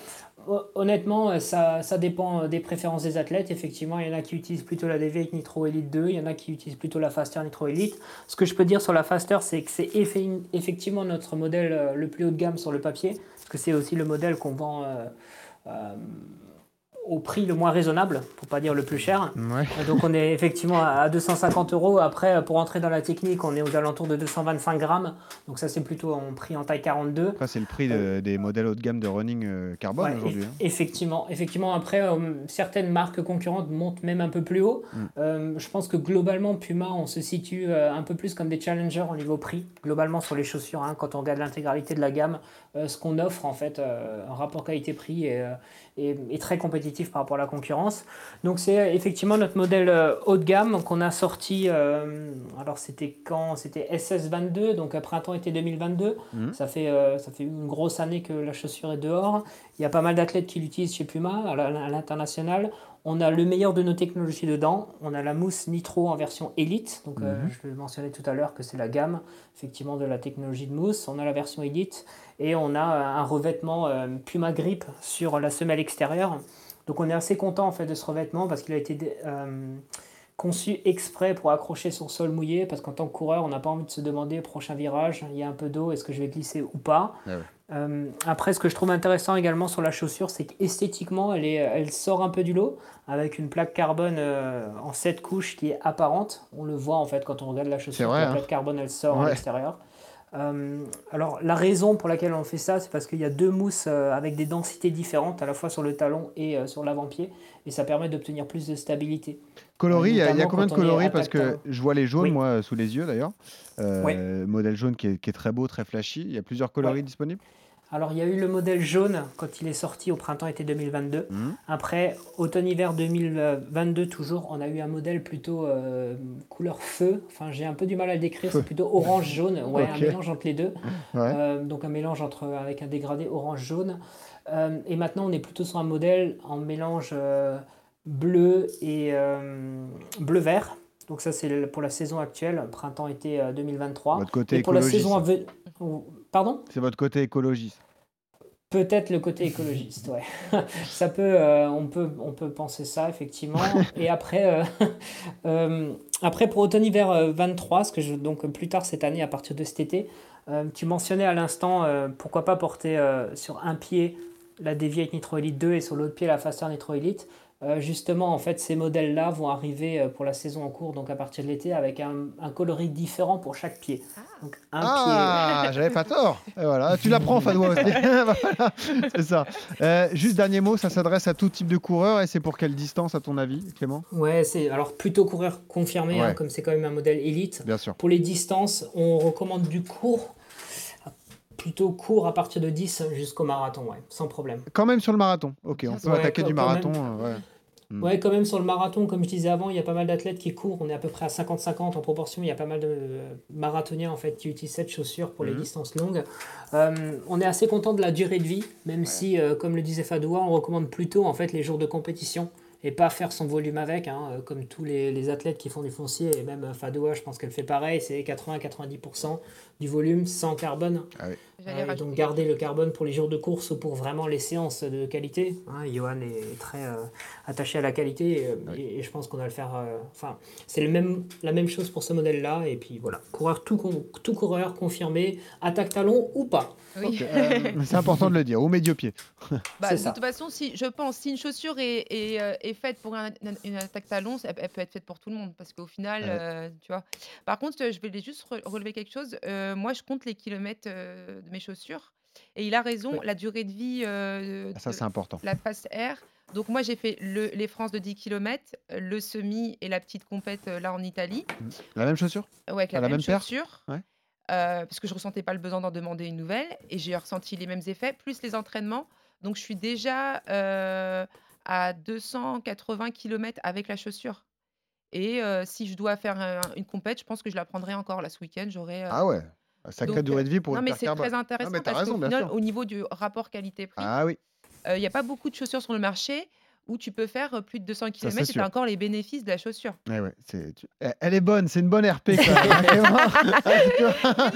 S10: ho- honnêtement, euh, ça, ça dépend euh, des préférences des athlètes. Effectivement, il y en a qui utilisent plutôt la Deviate Nitro Elite 2, il y en a qui utilisent plutôt la Faster Nitro Elite. Ce que je peux dire sur la Faster, c'est que c'est effe- effectivement notre modèle euh, le plus haut de gamme sur le papier, parce que c'est aussi le modèle qu'on vend euh, euh, au prix le moins raisonnable, pour pas dire le plus cher.
S3: Ouais.
S10: Euh, Donc on est effectivement à 250 euros. Après, euh, pour entrer dans la technique, on est aux alentours de 225 grammes. Donc ça, c'est plutôt en prix en taille 42.
S3: Après, c'est le prix de- des modèles haut de gamme de running euh, carbone
S10: Ouais,
S3: aujourd'hui. hein.
S10: Effectivement, effectivement. Après, euh, certaines marques concurrentes montent même un peu plus haut.
S3: Mm.
S10: Euh, je pense que globalement, Puma, on se situe euh, un peu plus comme des challengers au niveau prix. Globalement, sur les chaussures, hein, quand on regarde l'intégralité de la gamme, euh, ce qu'on offre, en fait, euh, un rapport qualité-prix est, euh, est- est très compétitif par rapport à la concurrence. Donc, c'est euh, effectivement notre modèle euh, haut de gamme qu'on a sorti. euh, alors, c'était quand? C'était SS22, donc printemps-été 2022.
S3: Mhm.
S10: Ça, fait, euh, ça fait une grosse année que la chaussure est dehors. Il y a pas mal d'athlètes qui l'utilisent chez Puma à l'international. On a le meilleur de nos technologies dedans. On a la mousse Nitro en version Elite. Donc, euh,
S3: Mhm.
S10: je le mentionnais tout à l'heure que c'est la gamme effectivement de la technologie de mousse. On a la version Elite et on a euh, un revêtement euh, Puma Grip sur la semelle extérieure. Donc, on est assez content en fait de ce revêtement parce qu'il a été euh, conçu exprès pour accrocher sur sol mouillé parce qu'en tant que coureur, on n'a pas envie de se demander prochain virage, il y a un peu d'eau, est-ce que je vais glisser ou pas?
S3: Ah ouais.
S10: Euh, après, ce que je trouve intéressant également sur la chaussure, c'est qu'esthétiquement, elle, est, elle sort un peu du lot avec une plaque carbone euh, en 7 couches qui est apparente. On le voit en fait quand on regarde la chaussure,
S3: vrai,
S10: la
S3: hein.
S10: plaque carbone elle sort à l'extérieur. Euh, alors la raison pour laquelle on fait ça, c'est parce qu'il y a deux mousses euh, avec des densités différentes, à la fois sur le talon et euh, sur l'avant-pied, et ça permet d'obtenir plus de stabilité.
S3: Coloris, il y a- combien de coloris? Parce que je vois les jaunes,
S10: Oui.
S3: moi, sous les yeux d'ailleurs. Modèle jaune qui est, qui est très beau, très flashy. Il y a plusieurs coloris
S10: Ouais.
S3: disponibles?
S10: Alors il y a eu le modèle jaune quand il est sorti au printemps-été 2022.
S3: Mhm.
S10: Après, automne-hiver 2022, toujours, on a eu un modèle plutôt euh, couleur feu. Enfin, j'ai un peu du mal à le décrire, c'est plutôt orange-jaune. Ouais, un mélange entre les deux.
S3: Ouais.
S10: Euh, donc un mélange entre, avec un dégradé orange-jaune. Euh, et maintenant, on est plutôt sur un modèle en mélange bleu et bleu-vert. Donc ça, c'est pour la saison actuelle, printemps-été euh, 2023.
S3: Votre côté
S10: et pour la saison à venir... Pardon?
S3: C'est votre côté écologiste.
S10: Peut-être le côté écologiste, ouais. ça peut, euh, on peut, on peut penser ça effectivement. Et après, euh, euh, après pour automne-hiver euh, 23, ce que je, donc plus tard cette année, à partir de cet été, tu mentionnais à l'instant, pourquoi pas porter sur un pied la Deviate Nitro Elite 2 et sur l'autre pied la Faster Nitro Elite. Euh, justement, en fait, ces modèles-là vont arriver euh, pour la saison en cours, donc à partir de l'été, avec un, un coloris différent pour chaque pied. Donc un
S3: Ah, j'avais pas tort. Et voilà, tu l'apprends, Fadoua aussi. Voilà, c'est ça. Euh, juste dernier mot, ça s'adresse à tout type de coureur et c'est pour quelle distance, à ton avis, Clément?
S10: Ouais, c'est alors plutôt coureur confirmé, hein, comme c'est quand même un modèle élite.
S3: Bien sûr.
S10: Pour les distances, on recommande du court, plutôt court à partir de 10 jusqu'au marathon, ouais, sans problème.
S3: Quand même sur le marathon. Ok, on peut
S10: Ouais,
S3: attaquer du marathon.
S10: même.
S3: euh, ouais. Mm.
S10: Ouais, quand même sur le marathon, comme je disais avant, il y a pas mal d'athlètes qui courent. On est à peu près à 50-50 en proportion. Il y a pas mal de euh, marathoniens en fait qui utilisent cette chaussure pour les
S3: Mhm.
S10: distances longues. Euh, on est assez content de la durée de vie, même si, euh, comme le disait Fadoua, on recommande plutôt en fait les jours de compétition et pas faire son volume avec, hein, comme tous les, les athlètes qui font du foncier et même Fadoua, je pense qu'elle fait pareil. C'est 80-90% du volume sans carbone.
S3: Ah oui.
S10: Euh,
S7: rajouter
S10: donc garder le carbone pour les jours de course ou pour vraiment les séances de qualité? Hein, Johan est très euh, attaché à la qualité et, euh,
S3: Oui.
S10: et- et je pense qu'on va le faire. euh, Enfin, c'est le même, la même chose pour ce modèle-là. Et puis voilà, coureur tout, tout coureur confirmé, attaque talon ou pas.
S7: Oui.
S3: Euh, c'est important de le dire, au médio-pied.
S7: Bah,
S10: C'est
S7: de
S10: ça.
S7: toute façon, si, je pense, si une chaussure est, est, est faite pour un- une, attaque talon, elle, elle peut être faite pour tout le monde. Parce qu'au final,
S3: Ouais.
S7: euh, tu vois. Par contre, je voulais juste re- relever quelque chose. Euh, moi, je compte les kilomètres euh, de mes chaussures. Et il a raison, la durée de vie euh,
S3: Ça, c'est important.
S7: la Fast Air. Donc, moi, j'ai fait le, les France de 10 km, le semi et la petite compète euh, là en Italie.
S3: La même chaussure?
S7: Ouais, avec la,
S3: Ah, la
S7: même, chaussure.
S3: Ouais.
S7: euh, parce que je ressentais pas le besoin d'en demander une nouvelle et j'ai ressenti les mêmes effets, plus les entraînements. Donc je suis déjà euh, à 280 km avec la chaussure. Et si je dois faire un- une compète, je pense que je la prendrai encore là ce week-end. J'aurai.
S3: Ah ouais, sacrée durée de vie pour
S7: non,
S3: une
S7: mais c'est très intéressant
S3: mais
S7: parce
S3: raison,
S7: qu'au final, au niveau du rapport qualité-prix,
S3: Ah oui,
S7: il n'y a pas beaucoup de chaussures sur le marché où tu peux faire euh, plus de 200 km et tu as encore les bénéfices de la chaussure.
S3: Ouais, ouais, c'est- tu- Elle est bonne, c'est une bonne RP.
S7: Mais non,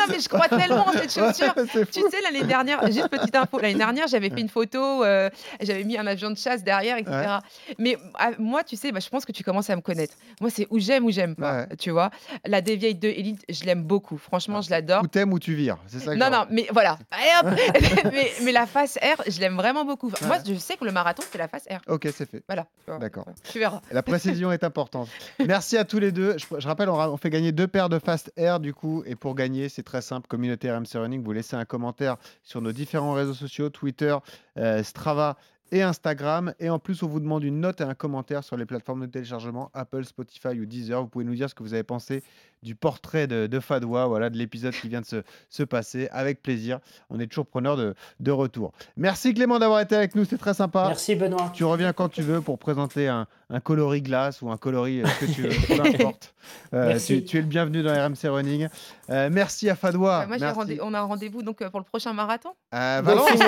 S7: mais je crois tellement en cette chaussure.
S3: Ouais,
S7: Tu sais, l'année dernière, juste petite info, l'année dernière, j'avais fait une photo, euh, j'avais mis un avion de chasse derrière, etc. Mais ah, moi, tu sais, bah, je pense que tu commences à me connaître. Moi, c'est où j'aime ou j'aime pas, tu vois. La Deviate 2 Elite, je l'aime beaucoup. Franchement, je l'adore.
S3: Ou t'aimes ou tu vires, c'est ça
S7: Non, non, mais voilà. Allez, hop mais, mais la face R, je l'aime vraiment beaucoup. Moi, je sais que le marathon, c'est la face R.
S3: Ok, c'est fait.
S7: Voilà.
S3: D'accord.
S7: Tu verras.
S3: La précision est importante. Merci à tous les deux. Je, je rappelle, on, ra- on fait gagner deux paires de Fast Air du coup. Et pour gagner, c'est très simple. Communauté RMC Running, vous laissez un commentaire sur nos différents réseaux sociaux, Twitter, euh, Strava et Instagram. Et en plus, on vous demande une note et un commentaire sur les plateformes de téléchargement Apple, Spotify ou Deezer. Vous pouvez nous dire ce que vous avez pensé du portrait de, de Fadwa, voilà, de l'épisode qui vient de se, se passer. Avec plaisir. On est toujours preneur de, de retour. Merci Clément d'avoir été avec nous. C'est très sympa.
S10: Merci Benoît.
S3: Tu reviens quand tu veux pour présenter un, un coloris glace ou un coloris euh, ce que tu veux, peu importe. Euh, tu, tu es le bienvenu dans RMC Running. Euh, merci à Fadwa.
S7: Bah, moi, j'ai
S3: merci.
S7: rendez- on a un rendez-vous donc euh, pour le prochain marathon.
S3: À
S10: Dans
S3: Valence.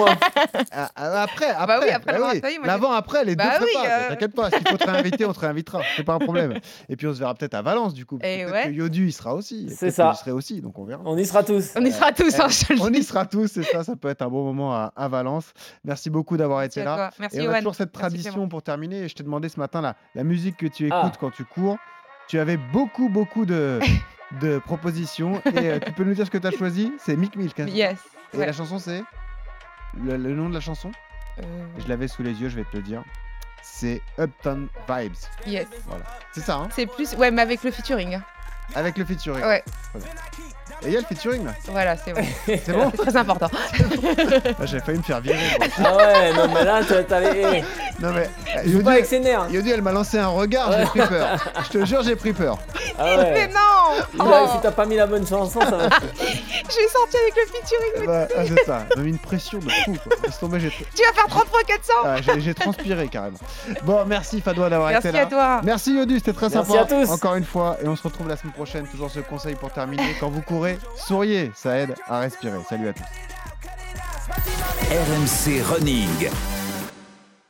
S3: Ah, ah, après, après,
S7: Bah oui, après le
S3: bah
S7: marathon, moi,
S3: L'avant, après, les
S7: Bah
S3: deux
S7: oui,
S3: prépas,
S7: euh.
S3: T'inquiète pas, s'il faut te réinviter, on te réinvitera. C'est pas un problème. Et puis on se verra peut-être à Valence du coup.
S7: Et
S3: Peut-être
S7: ouais.
S3: que Yodu, il sera aussi.
S4: C'est ça.
S3: Je serai aussi, donc on verra.
S4: On y sera tous.
S7: On y sera tous, hein, te le
S3: On y sera tous, c'est ça, ça peut être un bon moment à, à Valence. Merci beaucoup d'avoir été là.
S7: Merci,
S3: Et on a toujours cette tradition pour terminer. Je t'ai demandé ce matin la, la musique que tu écoutes
S4: Ah.
S3: quand tu cours. Tu avais beaucoup, beaucoup de, de propositions. Et euh, tu peux nous dire ce que tu as choisi? C'est Mick Milk. hein.
S7: Yes.
S3: Et
S7: ouais.
S3: la chanson, c'est? Le, le nom de la chanson?
S7: Euh,
S3: Je l'avais sous les yeux, je vais te le dire. C'est Uptown Vibes.
S7: yes.
S3: Voilà. C'est ça, hein?
S7: C'est plus. Ouais, mais avec le featuring.
S3: Avec le featuring.
S7: Ouais,
S3: Et il y a le featuring là.
S7: voilà, c'est bon.
S3: C'est bon
S7: très important.
S3: Ah, J'avais failli me faire virer. moi.
S4: Ah ouais, non mais là, t'as- t'avais.
S3: Non mais. euh,
S4: pas avec ses nerfs.
S3: Yodu, elle m'a lancé un regard, j'ai pris peur. Je te jure, j'ai pris peur.
S4: Ah
S7: Mais
S4: ouais.
S7: non
S4: Là,
S7: Oh,
S4: Si t'as pas mis la bonne chanson, ça va.
S7: J'ai sorti avec le featuring.
S3: Bah, ah, c'est ça. Elle m'a mis une pression de fou. Quoi. Laisse tomber, j'ai
S7: Tu vas faire 30 fois 400
S3: ah, j'ai- j'ai transpiré carrément. Bon, merci Fadwa d'avoir
S7: Merci
S3: été là.
S7: à toi.
S3: Merci Yodu, c'était très
S4: Merci
S3: sympa.
S4: à tous.
S3: Encore une fois, et on se retrouve la semaine prochaine. Toujours ce conseil pour terminer. Quand vous souriez, ça aide à respirer. Salut à tous.
S1: RMC Running.